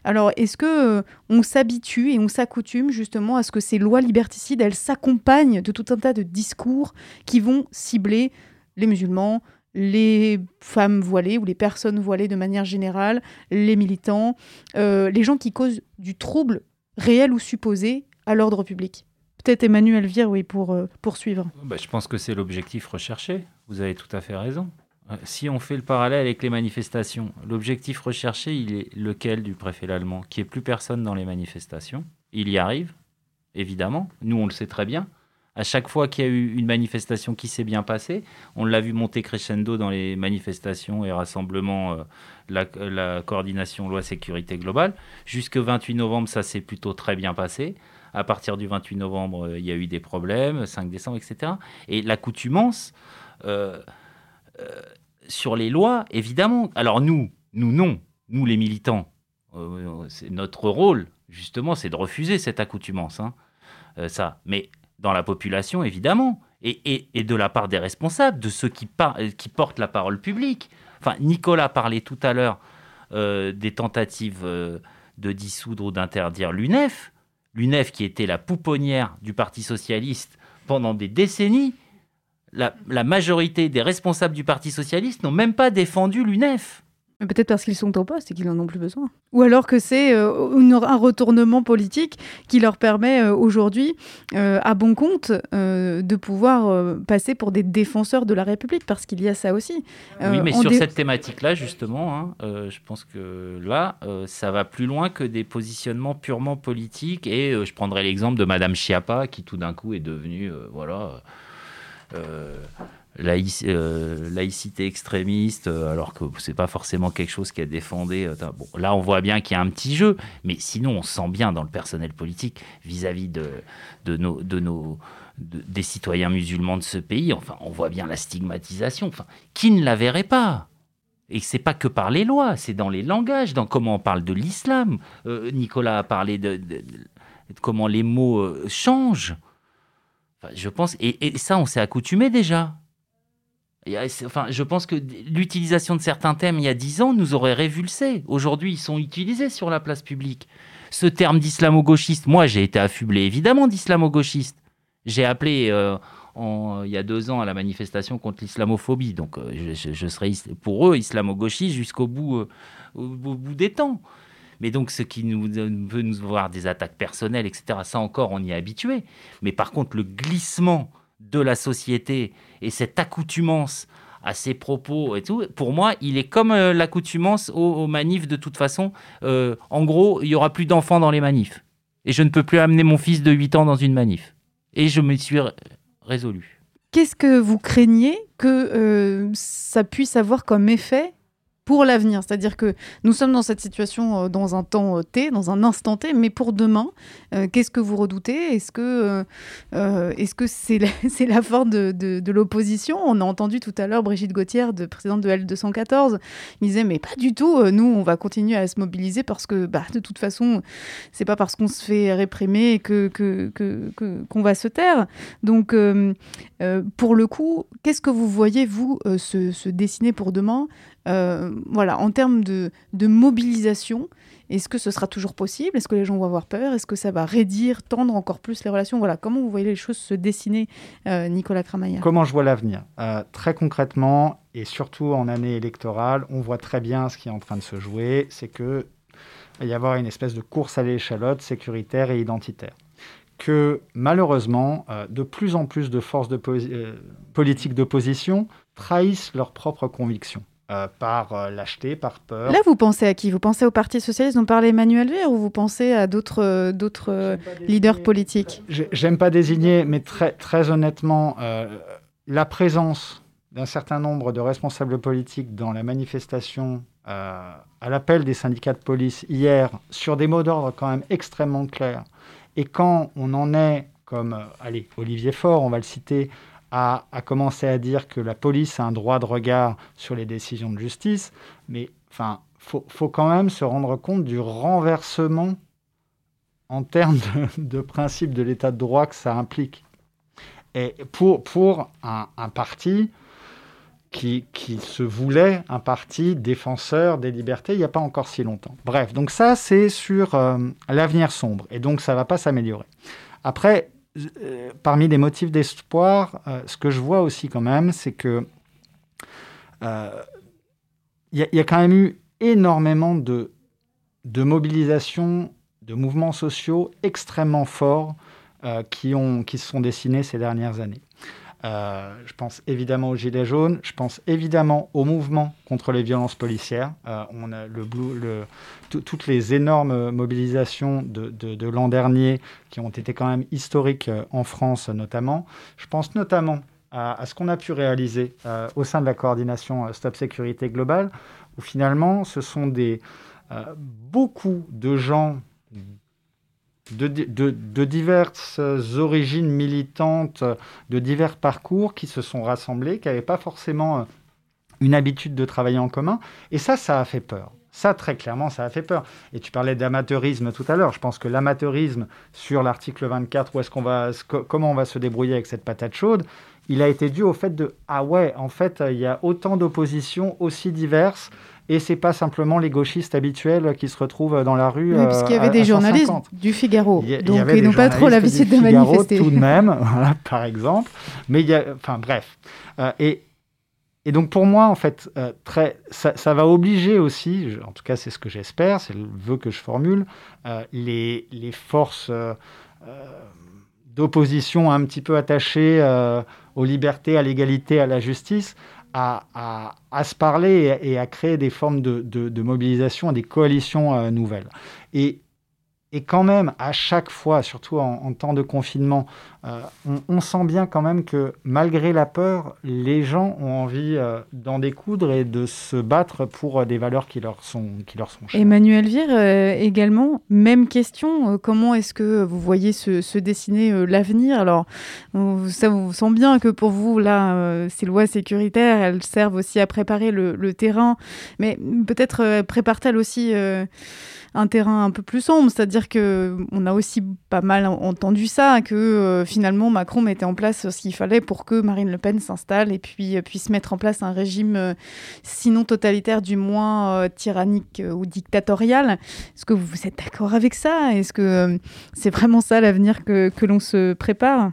Alors, est-ce que on s'habitue et on s'accoutume justement à ce que ces lois liberticides, elles s'accompagnent de tout un tas de discours qui vont cibler les musulmans, les femmes voilées ou les personnes voilées de manière générale, les militants, euh, les gens qui causent du trouble réel ou supposé à l'ordre public? Emmanuel Vire, oui, pour euh, poursuivre. Bah, je pense que c'est l'objectif recherché. Vous avez tout à fait raison. Euh, si on fait le parallèle avec les manifestations, l'objectif recherché, il est lequel du préfet allemand Qui est plus personne dans les manifestations? Il y arrive, évidemment. Nous, on le sait très bien. À chaque fois qu'il y a eu une manifestation qui s'est bien passée, on l'a vu monter crescendo dans les manifestations et rassemblements, euh, la, la, coordination loi sécurité globale. Jusque 28 novembre, ça s'est plutôt très bien passé. À partir du 28 novembre, euh, il y a eu des problèmes, 5 décembre, etc. Et l'accoutumance euh, euh, sur les lois, évidemment. Alors nous, nous non, nous les militants, notre rôle, justement, c'est de refuser cette accoutumance. Hein, ça. Mais dans la population, évidemment, et, de la part des responsables, de ceux qui, par, qui portent la parole publique. Enfin, Nicolas parlait tout à l'heure des tentatives de dissoudre ou d'interdire l'UNEF. L'UNEF qui était la pouponnière du Parti socialiste pendant des décennies. La, majorité des responsables du Parti socialiste n'ont même pas défendu l'UNEF. Peut-être parce qu'ils sont en poste et qu'ils n'en ont plus besoin. Ou alors que c'est euh, un retournement politique qui leur permet euh, aujourd'hui, euh, à bon compte, de pouvoir passer pour des défenseurs de la République, parce qu'il y a ça aussi. oui, mais sur cette thématique-là, justement, hein, je pense que là, ça va plus loin que des positionnements purement politiques. Et je prendrai l'exemple de Madame Chiappa, qui tout d'un coup est devenue, voilà euh, laïcité extrémiste, euh, alors que c'est pas forcément quelque chose qui a défendu. Euh, bon, là, on voit bien qu'il y a un petit jeu, mais sinon, on sent bien dans le personnel politique vis-à-vis de, nos, de nos de, des citoyens musulmans de ce pays. Enfin, on voit bien la stigmatisation. Qui ne la verrait pas? Et c'est pas que par les lois, c'est dans les langages, dans comment on parle de l'islam. Nicolas a parlé de, comment les mots changent. Je pense, et ça, on s'est accoutumé déjà. Enfin, je pense que l'utilisation de certains thèmes il y a dix ans nous aurait révulsé. Aujourd'hui, ils sont utilisés sur la place publique. Ce terme d'islamo-gauchiste, moi j'ai été affublé évidemment d'islamo-gauchiste. J'ai appelé euh, en, il y a deux ans à la manifestation contre l'islamophobie. Donc euh, je, je, serai pour eux islamo-gauchiste jusqu'au bout, euh, au, bout des temps. Mais donc ce qui nous veut nous voir des attaques personnelles, etc., ça encore on y est habitué. Mais par contre le glissement de la société et cette accoutumance à ses propos et tout, pour moi, il est comme euh, l'accoutumance aux, manifs de toute façon. Euh, en gros, il y aura plus d'enfants dans les manifs. Et je ne peux plus amener mon fils de 8 ans dans une manif. Et je me suis résolu. Qu'est-ce que vous craignez que euh, ça puisse avoir comme effet pour l'avenir. C'est-à-dire que nous sommes dans cette situation euh, dans un temps T, dans un instant T, mais pour demain, euh, qu'est-ce que vous redoutez? Est-ce que euh, que c'est la, <laughs> c'est la force de, de, l'opposition? On a entendu tout à l'heure Brigitte Gauthier, de, présidente de L214, il disait mais pas du tout, nous on va continuer à se mobiliser parce que bah, de toute façon, c'est pas parce qu'on se fait réprimer que, que, que, qu'on va se taire. Donc pour le coup, qu'est-ce que vous voyez vous se, se dessiner pour demain? euh, voilà, en termes de, mobilisation, est-ce que ce sera toujours possible? Est-ce que les gens vont avoir peur? Est-ce que ça va raidir, tendre encore plus les relations? Voilà, comment vous voyez les choses se dessiner, euh, Nicolas Kramayer Comment je vois l'avenir? Euh, Très concrètement, et surtout en année électorale, on voit très bien ce qui est en train de se jouer, c'est que il va y avoir une espèce de course à l'échalote sécuritaire et identitaire. Que malheureusement, euh, de plus en plus de forces politiques d'opposition trahissent leurs propres convictions. Euh, par euh, lâcheté, par peur. Là, vous pensez à qui? Vous pensez au Parti socialiste dont parlait Emmanuel Vert ou vous pensez à d'autres euh, d'autres leaders politiques? J'aime pas désigner, mais très, très honnêtement, euh, la présence d'un certain nombre de responsables politiques dans la manifestation euh, à l'appel des syndicats de police hier, sur des mots d'ordre quand même extrêmement clairs, et quand on en est, comme, allez, Olivier Faure, on va le citer, a, a, commencé à dire que la police a un droit de regard sur les décisions de justice, mais enfin, faut, quand même se rendre compte du renversement en termes de, principe de l'état de droit que ça implique. Et pour, pour un, un parti qui, qui, se voulait un parti défenseur des libertés il n'y a pas encore si longtemps. Bref, donc ça, c'est sur euh, l'avenir sombre, et donc ça ne va pas s'améliorer. Après, euh, parmi les motifs d'espoir, euh, ce que je vois aussi quand même, c'est que il euh, y, y, a quand même eu énormément de, de mobilisations, de mouvements sociaux extrêmement forts qui se sont dessinés ces dernières années. Euh, je pense évidemment aux Gilets jaunes, je pense évidemment au mouvement contre les violences policières. Euh, on a le, le toutes les énormes mobilisations de, l'an dernier qui ont été quand même historiques en France notamment. Je pense notamment à, ce qu'on a pu réaliser au sein de la coordination Stop Sécurité Globale, où finalement ce sont des, beaucoup de gens de, diverses origines militantes, de divers parcours qui se sont rassemblés, qui n'avaient pas forcément euh, une habitude de travailler en commun. Et ça, ça a fait peur. Ça, très clairement, ça a fait peur. Et tu parlais d'amateurisme tout à l'heure. Je pense que l'amateurisme sur l'article 24, où est-ce qu'on va, comment on va se débrouiller avec cette patate chaude, il a été dû au fait de ah ouais, en fait, il y a autant d'oppositions aussi diverses et c'est pas simplement les gauchistes habituels qui se retrouvent dans la rue. Oui, parce qu'il y avait des journalistes du Figaro, donc ils n'ont pas trop la visite de manifester. Tout de même, <laughs> voilà, par exemple. Mais il y a, enfin bref, euh, et et donc pour moi, en fait, euh, très, ça, ça, va obliger aussi, en tout cas c'est ce que j'espère, c'est le vœu que je formule, euh, les, les, forces d'opposition un petit peu attachées aux libertés, à l'égalité, à la justice, à, se parler et, à créer des formes de, mobilisation, des coalitions euh, nouvelles. Et quand même, à chaque fois, surtout en, temps de confinement, euh, on, sent bien quand même que malgré la peur, les gens ont envie euh, d'en découdre et de se battre pour euh, des valeurs qui leur sont, qui leur sont chères. Emmanuel Vire, également, même question. comment est-ce que vous voyez se, dessiner l'avenir? Alors, ça vous sent bien que pour vous, là, ces lois sécuritaires, elles servent aussi à préparer le, le terrain, mais peut-être préparent-elles aussi un terrain un peu plus sombre, c'est-à-dire que on a aussi pas mal entendu ça, que euh, finalement Macron mettait en place ce qu'il fallait pour que Marine Le Pen s'installe et puis euh, puisse mettre en place un régime, euh, sinon totalitaire, du moins tyrannique ou dictatorial. Est-ce que vous êtes d'accord avec ça? Est-ce que c'est vraiment ça l'avenir que, que l'on se prépare?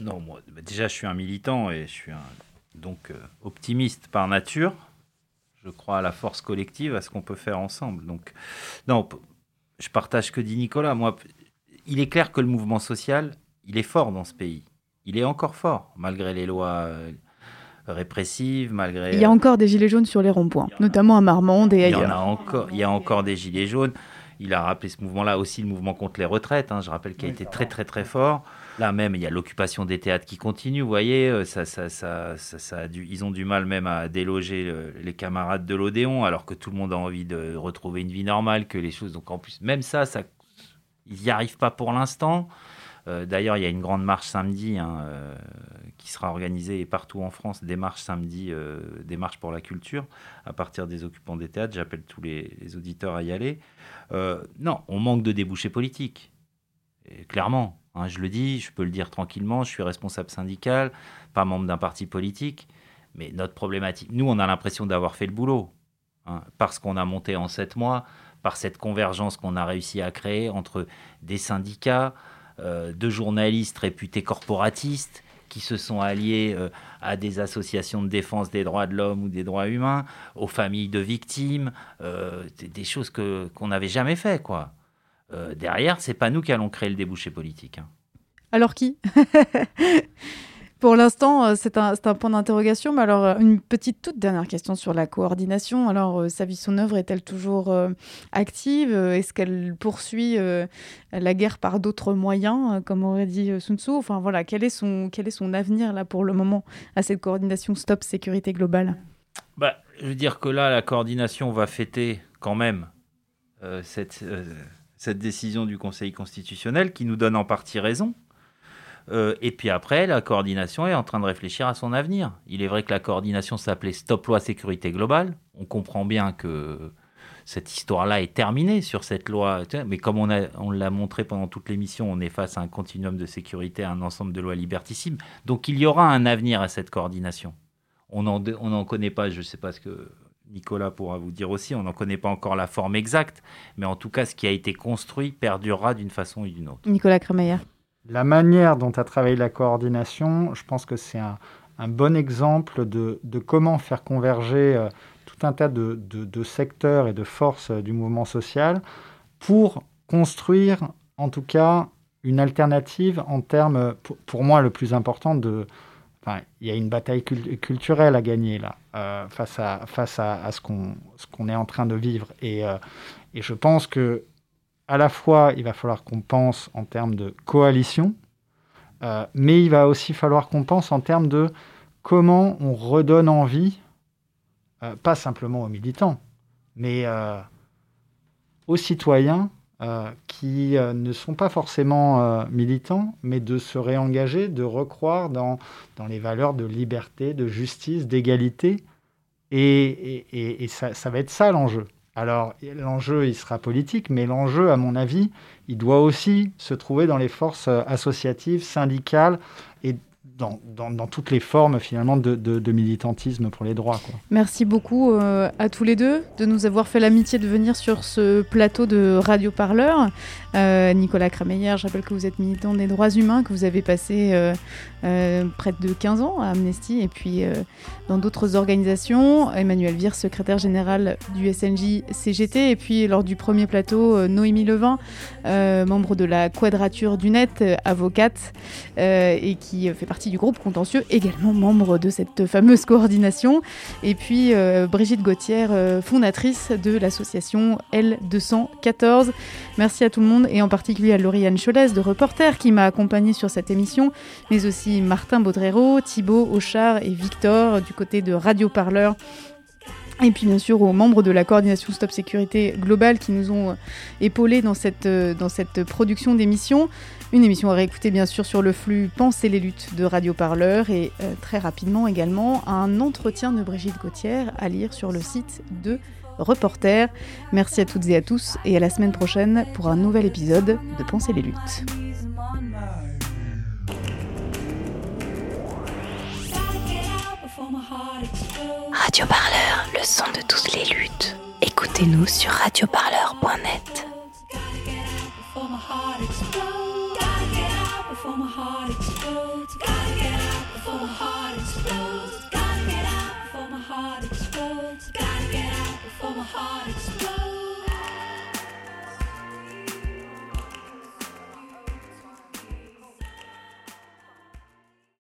Non, moi, déjà, je suis un militant et je suis donc optimiste par nature je crois à la force collective, à ce qu'on peut faire ensemble. Donc, non, je partage ce que dit Nicolas. Moi, il est clair que le mouvement social, il est fort dans ce pays. Il est encore fort, malgré les lois euh, répressives, malgré... Il y a encore des gilets jaunes sur les ronds-points, notamment à Marmande et ailleurs. Il y, a encore, il y a encore des gilets jaunes. Il a rappelé ce mouvement-là aussi, le mouvement contre les retraites. Hein, je rappelle qu'il a été très, très, très fort. Là même, il y a l'occupation des théâtres qui continue. Vous voyez, euh, ils ont du mal même à déloger euh, les camarades de l'Odéon, alors que tout le monde a envie de retrouver une vie normale, que les choses. Donc en plus, même ça, ils n'y arrivent pas pour l'instant. Euh, d'ailleurs, il y a une grande marche samedi hein, qui sera organisée partout en France, des marches samedi, des marches pour la culture, à partir des occupants des théâtres. J'appelle tous les, auditeurs à y aller. non, on manque de débouchés politiques, clairement. Hein, je le dis, je peux le dire tranquillement, je suis responsable syndical, pas membre d'un parti politique, mais notre problématique, nous, on a l'impression d'avoir fait le boulot, hein, parce qu'on a monté en sept mois, par cette convergence qu'on a réussi à créer entre des syndicats, euh, de journalistes réputés corporatistes, qui se sont alliés euh, à des associations de défense des droits de l'homme ou des droits humains, aux familles de victimes, euh, des choses que qu'on n'avait jamais fait, quoi. Euh, derrière, c'est pas nous qui allons créer le débouché politique. Hein. Alors qui <laughs> Pour l'instant, euh, c'est un, point d'interrogation. Mais alors, euh, une petite toute dernière question sur la coordination. Alors, sa vie, son œuvre est-elle toujours active Est-ce qu'elle poursuit la guerre par d'autres moyens, comme aurait dit Sun Tzu? Enfin, voilà, quel est, son, quel est son avenir, là, pour le moment, à cette coordination Stop Sécurité Globale? Bah, Je veux dire que là, la coordination va fêter quand même cette cette décision du Conseil constitutionnel qui nous donne en partie raison. Euh, et puis après, la coordination est en train de réfléchir à son avenir. Il est vrai que la coordination s'appelait Stop Loi Sécurité Globale. On comprend bien que cette histoire-là est terminée sur cette loi. Mais comme on, on l'a montré pendant toute l'émission, on est face à un continuum de sécurité, à un ensemble de lois liberticides. Donc il y aura un avenir à cette coordination. On n'en connaît pas, je ne sais pas ce que Nicolas pourra vous dire aussi, on n'en connaît pas encore la forme exacte, mais en tout cas, ce qui a été construit perdurera d'une façon ou d'une autre. Nicolas Crémeyer. La manière dont a travaillé la coordination, je pense que c'est un, bon exemple de, comment faire converger euh, tout un tas de, secteurs et de forces euh, du mouvement social pour construire, en tout cas, une alternative en termes, pour, moi, le plus important, de, Il y a une bataille culturelle à gagner là, euh, face à, face à, ce qu'on qu'on est en train de vivre. Et, euh, et, je pense que à la fois, il va falloir qu'on pense en termes de coalition, euh, mais il va aussi falloir qu'on pense en termes de comment on redonne envie, pas simplement aux militants, mais aux citoyens euh, qui euh, ne sont pas forcément euh, militants, mais de se réengager, de recroire dans, dans les valeurs de liberté, de justice, d'égalité. Et, et, ça, ça, va être ça l'enjeu. Alors l'enjeu, il sera politique, mais l'enjeu, à mon avis, il doit aussi se trouver dans les forces associatives, syndicales et dans, toutes les formes finalement de, militantisme pour les droits. Merci beaucoup euh, à tous les deux de nous avoir fait l'amitié de venir sur ce plateau de Radio Parleur. Euh, Nicolas Krameyer, je rappelle que vous êtes militant des droits humains, que vous avez passé euh, près de 15 ans à Amnesty et puis dans d'autres organisations. Emmanuel Vire, secrétaire général du SNJ CGT et puis lors du premier plateau, Noémie Levin, membre de la Quadrature du Net, avocate et qui fait partie du groupe contentieux, également membre de cette fameuse coordination. Et puis euh, Brigitte Gauthier, euh, fondatrice de l'association L214. Merci à tout le monde et en particulier à Lauriane Cholès de Reporter qui m'a accompagnée sur cette émission, mais aussi Martin Baudrero, Thibaut Auchard et Victor du côté de Radio Parleur et puis bien sûr aux membres de la coordination Stop Sécurité Globale qui nous ont épaulés dans cette, dans cette production d'émission. Une émission à réécouter bien sûr sur le flux Penser les luttes de Radio Parleur et euh, très rapidement également un entretien de Brigitte Gauthier à lire sur le site de Reporter. Merci à toutes et à tous et à la semaine prochaine pour un nouvel épisode de Penser les luttes. Radio Parleur, le son de toutes les luttes. Écoutez-nous sur radioparleur.net. heart